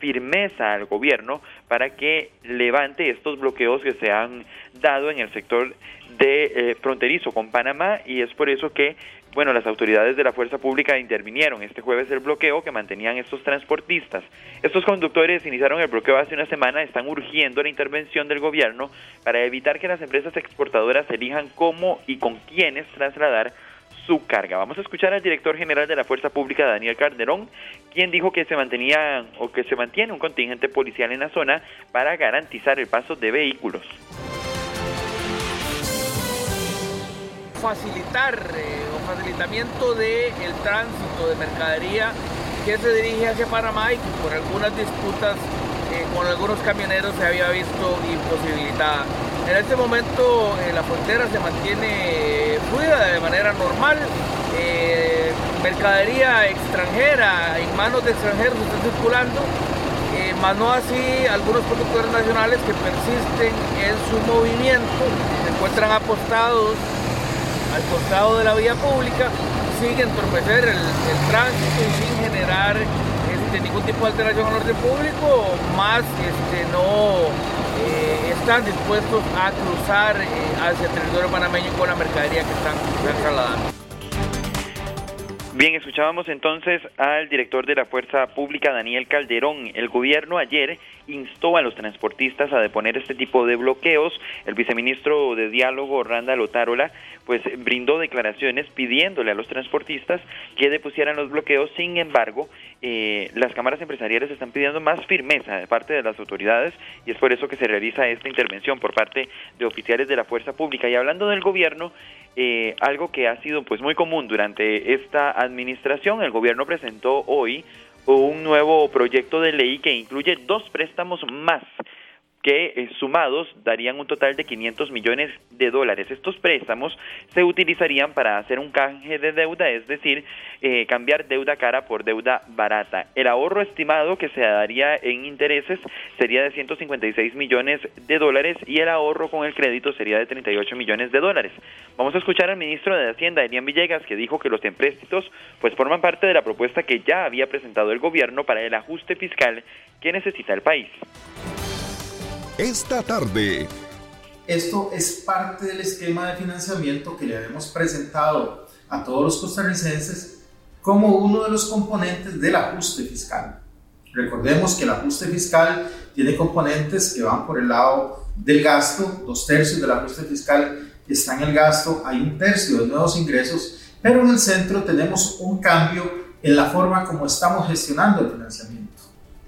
firmeza al gobierno para que levante estos bloqueos que se han dado en el sector de eh, fronterizo con Panamá y es por eso que bueno, las autoridades de la fuerza pública intervinieron este jueves el bloqueo que mantenían estos transportistas. Estos conductores iniciaron el bloqueo hace una semana, están urgiendo la intervención del gobierno para evitar que las empresas exportadoras elijan cómo y con quiénes trasladar su carga. Vamos a escuchar al director general de la Fuerza Pública, Daniel Calderón, quien dijo que se mantenía o que se mantiene un contingente policial en la zona para garantizar el paso de vehículos. Facilitar eh, o facilitamiento del el tránsito de mercadería que se dirige hacia Panamá y por algunas disputas eh, con algunos camioneros se había visto imposibilitada. En este momento eh, la frontera se mantiene fluida de manera normal. Eh, mercadería extranjera en manos de extranjeros está circulando, más no así algunos productores nacionales que persisten en su movimiento, se encuentran apostados al costado de la vía pública, siguen entorpecer el, el tránsito y sin generar este, ningún tipo de alteración al orden público, más este, no eh, están dispuestos a cruzar eh, hacia el territorio panameño con la mercadería que están, trasladando. Bien, escuchábamos entonces al director de la Fuerza Pública, Daniel Calderón. El gobierno ayer instó a los transportistas a deponer este tipo de bloqueos. El viceministro de Diálogo, Randa Lotárola, pues brindó declaraciones pidiéndole a los transportistas que depusieran los bloqueos. Sin embargo, eh, las cámaras empresariales están pidiendo más firmeza de parte de las autoridades y es por eso que se realiza esta intervención por parte de oficiales de la fuerza pública. Y hablando del gobierno, eh, algo que ha sido pues muy común durante esta administración, el gobierno presentó hoy un nuevo proyecto de ley que incluye dos préstamos más que eh, sumados darían un total de 500 millones de dólares. Estos préstamos se utilizarían para hacer un canje de deuda, es decir, eh, cambiar deuda cara por deuda barata. El ahorro estimado que se daría en intereses sería de 156 millones de dólares y el ahorro con el crédito sería de 38 millones de dólares. Vamos a escuchar al ministro de Hacienda, Elian Villegas, que dijo que los empréstitos pues forman parte de la propuesta que ya había presentado el gobierno para el ajuste fiscal que necesita el país esta tarde. Esto es parte del esquema de financiamiento que le habíamos presentado a todos los costarricenses como uno de los componentes del ajuste fiscal. Recordemos que el ajuste fiscal tiene componentes que van por el lado del gasto, dos tercios del ajuste fiscal está en el gasto, hay un tercio de nuevos ingresos, pero en el centro tenemos un cambio en la forma como estamos gestionando el financiamiento.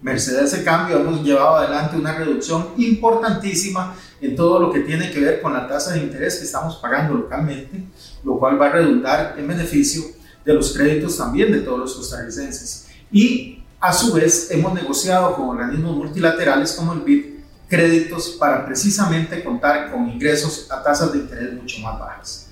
Merced a ese cambio hemos llevado adelante una reducción importantísima en todo lo que tiene que ver con la tasa de interés que estamos pagando localmente, lo cual va a redundar en beneficio de los créditos también de todos los costarricenses. Y a su vez hemos negociado con organismos multilaterales como el BID créditos para precisamente contar con ingresos a tasas de interés mucho más bajas.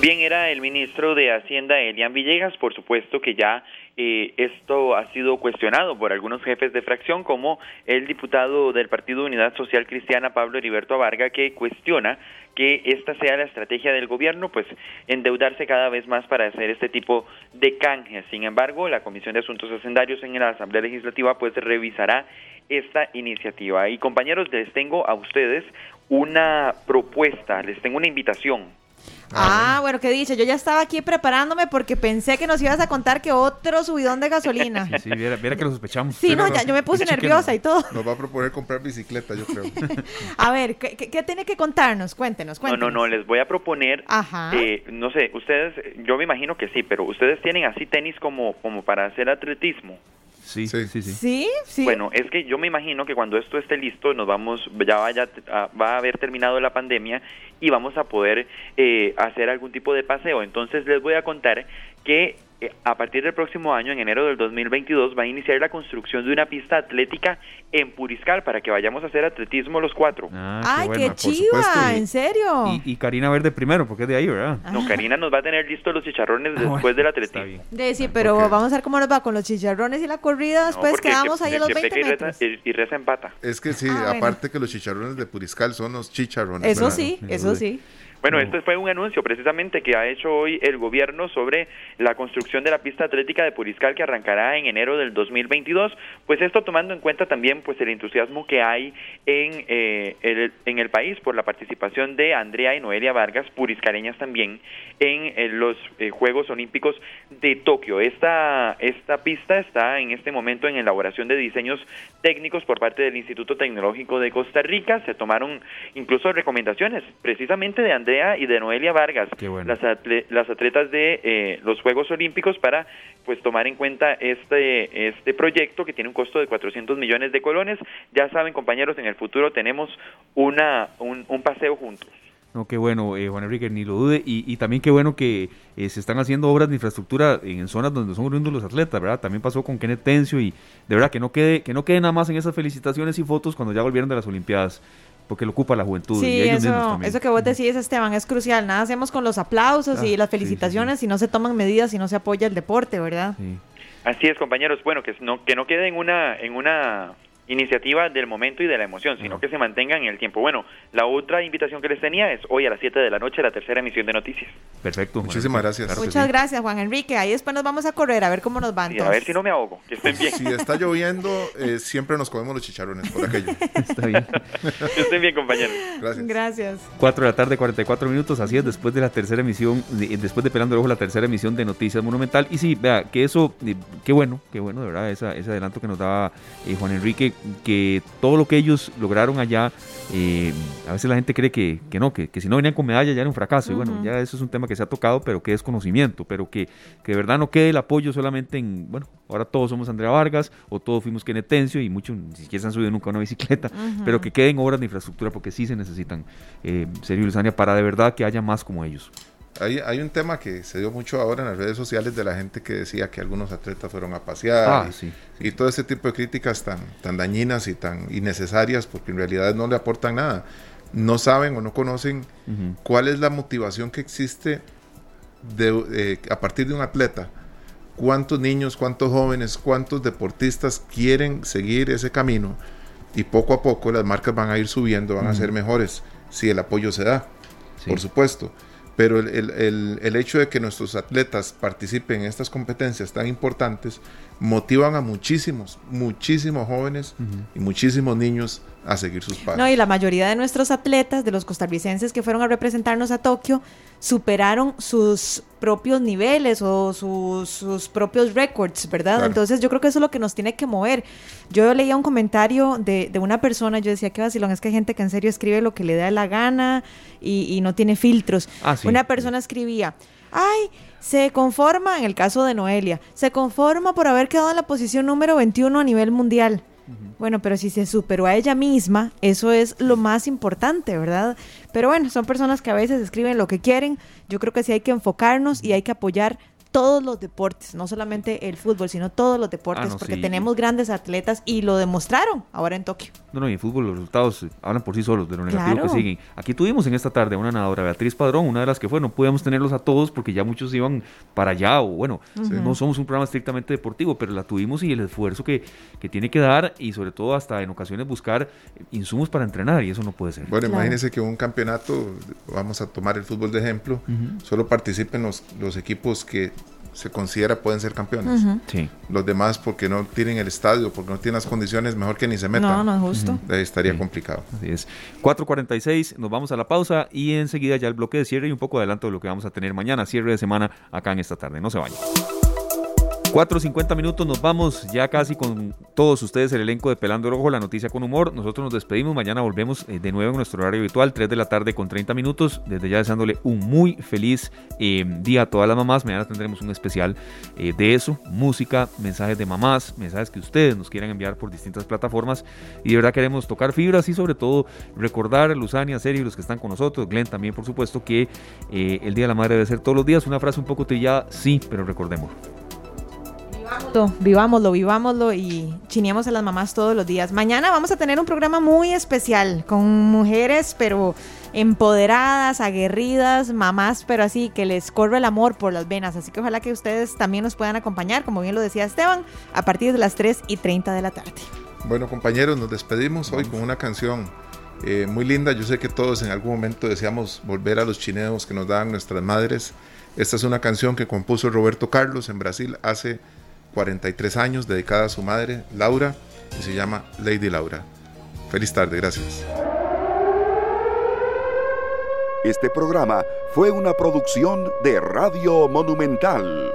Bien, era el ministro de Hacienda, Elian Villegas, por supuesto que ya eh, esto ha sido cuestionado por algunos jefes de fracción, como el diputado del Partido Unidad Social Cristiana, Pablo Heriberto Abarga, que cuestiona que esta sea la estrategia del gobierno, pues endeudarse cada vez más para hacer este tipo de canjes. Sin embargo, la Comisión de Asuntos Hacendarios en la Asamblea Legislativa pues revisará esta iniciativa. Y compañeros, les tengo a ustedes una propuesta, les tengo una invitación Ah, bueno, qué dicho. Yo ya estaba aquí preparándome porque pensé que nos ibas a contar que otro subidón de gasolina. Sí, sí viera, que lo sospechamos. Sí, no, ya, yo me puse nerviosa y todo. Nos va a proponer comprar bicicleta, yo creo. <laughs> a ver, ¿qué, tiene que contarnos? Cuéntenos, cuéntenos. No, no, no, les voy a proponer, Ajá. Eh, no sé, ustedes, yo me imagino que sí, pero ustedes tienen así tenis como, como para hacer atletismo. Sí, sí, sí, sí. ¿Sí? Bueno, es que yo me imagino que cuando esto esté listo, nos vamos, ya vaya, va a haber terminado la pandemia y vamos a poder eh, hacer algún tipo de paseo. Entonces les voy a contar que a partir del próximo año, en enero del 2022, va a iniciar la construcción de una pista atlética en Puriscal para que vayamos a hacer atletismo los cuatro. Ah, ¡Ay, qué, chiva! ¿En serio? Y, Karina Verde primero, porque es de ahí, ¿verdad? No, Karina nos va a tener listos los chicharrones ah, después del atletismo. De, sí, pero vamos a ver cómo nos va con los chicharrones y la corrida. Después quedamos ahí a los 20 metros. Y, reza empata. Es que sí, ah, aparte que los chicharrones de Puriscal son los chicharrones. Eso sí, eso sí. Bueno, este fue un anuncio precisamente que ha hecho hoy el gobierno sobre la construcción de la pista atlética de Puriscal que arrancará en enero del 2022. Pues esto tomando en cuenta también pues el entusiasmo que hay en, eh, el, en el país por la participación de Andrea y Noelia Vargas, puriscareñas también, en, los eh, Juegos Olímpicos de Tokio. Esta, esta pista está en este momento en elaboración de diseños técnicos por parte del Instituto Tecnológico de Costa Rica. Se tomaron incluso recomendaciones precisamente de Andrea y de Noelia Vargas, las, las atletas de eh, los Juegos Olímpicos, para pues tomar en cuenta este, este proyecto que tiene un costo de 400 millones de colones. Ya saben, compañeros, en el futuro tenemos una, un, paseo juntos. No, qué bueno, eh, Juan Enrique, ni lo dude. Y, también qué bueno que eh, se están haciendo obras de infraestructura en zonas donde son oriundos los atletas, ¿verdad? También pasó con Kenneth Tencio y de verdad que no quede, que no quede nada más en esas felicitaciones y fotos cuando ya volvieron de las Olimpiadas porque lo ocupa la juventud. Sí, y ellos eso, eso que vos decís, Esteban, es crucial. Nada hacemos con los aplausos y ah, las felicitaciones si no se toman medidas, si no se apoya el deporte, ¿verdad? Así es, compañeros. Bueno, que no, que no quede en una, en una iniciativa del momento y de la emoción, sino que se mantengan en el tiempo. Bueno, la otra invitación que les tenía es hoy a las 7 de la noche la tercera emisión de noticias. Perfecto. Muchísimas gracias. Muchas gracias, Juan Enrique. Ahí después nos vamos a correr a ver cómo nos van. a ver si no me ahogo. Que estén bien. <laughs> Si está lloviendo, eh, siempre nos comemos los chicharrones por aquello. <laughs> está bien. <laughs> que estén bien, compañeros. Gracias. Gracias. 4 de la tarde, 44 minutos. Así es, después de la tercera emisión, después de Pelando el Ojo, la tercera emisión de Noticias Monumental. Y sí, vea, que eso, eh, qué bueno, qué bueno, de verdad, ese adelanto que nos daba eh, Juan Enrique, que todo lo que ellos lograron allá, eh, a veces la gente cree que, que no, que, que, si no venían con medalla ya era un fracaso. Y bueno, ya eso es un tema que se ha tocado, pero que es conocimiento, pero que, que de verdad no quede el apoyo solamente en, bueno, ahora todos somos Andrea Vargas o todos fuimos Kenetencio y muchos ni siquiera se han subido nunca a una bicicleta, pero que queden obras de infraestructura porque sí se necesitan, eh, Sergio Luzania, para de verdad que haya más como ellos. Hay, hay, un tema que se dio mucho ahora en las redes sociales de la gente que decía que algunos atletas fueron a pasear ah, y, todo ese tipo de críticas tan, tan dañinas y tan innecesarias porque en realidad no le aportan nada. No saben o no conocen cuál es la motivación que existe de, eh, a partir de un atleta. Cuántos niños, cuántos jóvenes, cuántos deportistas quieren seguir ese camino y poco a poco las marcas van a ir subiendo, van a ser mejores si el apoyo se da, por supuesto pero el, hecho de que nuestros atletas participen en estas competencias tan importantes motivan a muchísimos, muchísimos jóvenes y muchísimos niños a seguir sus pasos. No, y la mayoría de nuestros atletas, de los costarricenses que fueron a representarnos a Tokio, superaron sus propios niveles o sus, propios récords, ¿verdad? Entonces yo creo que eso es lo que nos tiene que mover. Yo leía un comentario de, una persona, yo decía que vacilón, es que hay gente que en serio escribe lo que le da la gana y, no tiene filtros. Ah, una persona escribía, ay, se conforma, en el caso de Noelia, se conforma por haber quedado en la posición número 21 a nivel mundial. Bueno, pero si se superó a ella misma, eso es lo más importante, ¿verdad? Pero bueno, son personas que a veces escriben lo que quieren. Yo creo que sí hay que enfocarnos y hay que apoyar todos los deportes, no solamente el fútbol, sino todos los deportes, Ah, no, porque sí. tenemos grandes atletas y lo demostraron ahora en Tokio. No, no, y en fútbol los resultados eh, hablan por sí solos de lo negativo Claro. que siguen. Aquí tuvimos en esta tarde a una nadadora, Beatriz Padrón, una de las que fue, no podíamos tenerlos a todos porque ya muchos iban para allá, o bueno, no somos un programa estrictamente deportivo, pero la tuvimos y el esfuerzo que, que tiene que dar y sobre todo hasta en ocasiones buscar insumos para entrenar y eso no puede ser. Bueno, Claro. imagínense que un campeonato, vamos a tomar el fútbol de ejemplo, solo participen los, los equipos que se considera pueden ser campeones. Sí. Los demás porque no tienen el estadio, porque no tienen las condiciones, mejor que ni se metan. No, no es justo. Ahí estaría Sí. complicado. Así es. 4.46, nos vamos a la pausa y enseguida ya el bloque de cierre y un poco adelanto de lo que vamos a tener mañana, cierre de semana acá en esta tarde. No se vayan. 4.50 minutos, nos vamos ya casi con todos ustedes, el elenco de Pelando el Ojo, la noticia con humor. Nosotros nos despedimos, mañana volvemos eh, de nuevo en nuestro horario habitual, 3 de la tarde con 30 minutos. Desde ya deseándole un muy feliz eh, día a todas las mamás. Mañana tendremos un especial eh, de eso, música, mensajes de mamás, mensajes que ustedes nos quieran enviar por distintas plataformas. Y de verdad queremos tocar fibras y sobre todo recordar, Luzania, Sergio, los que están con nosotros, Glenn también por supuesto, que el Día de la Madre debe ser todos los días. Una frase un poco trillada, sí, pero recordemos. Vivámoslo, vivámoslo, vivámoslo y chineamos a las mamás todos los días. Mañana vamos a tener un programa muy especial con mujeres, pero empoderadas, aguerridas, mamás, pero así que les corre el amor por las venas. Así que ojalá que ustedes también nos puedan acompañar, como bien lo decía Esteban, a partir de las 3 y 30 de la tarde. Bueno, compañeros, nos despedimos hoy con una canción eh, muy linda. Yo sé que todos en algún momento deseamos volver a los chineos que nos daban nuestras madres. Esta es una canción que compuso Roberto Carlos en Brasil hace 43 años, dedicada a su madre, Laura, y se llama Lady Laura. Feliz tarde, gracias. Este programa fue una producción de Radio Monumental.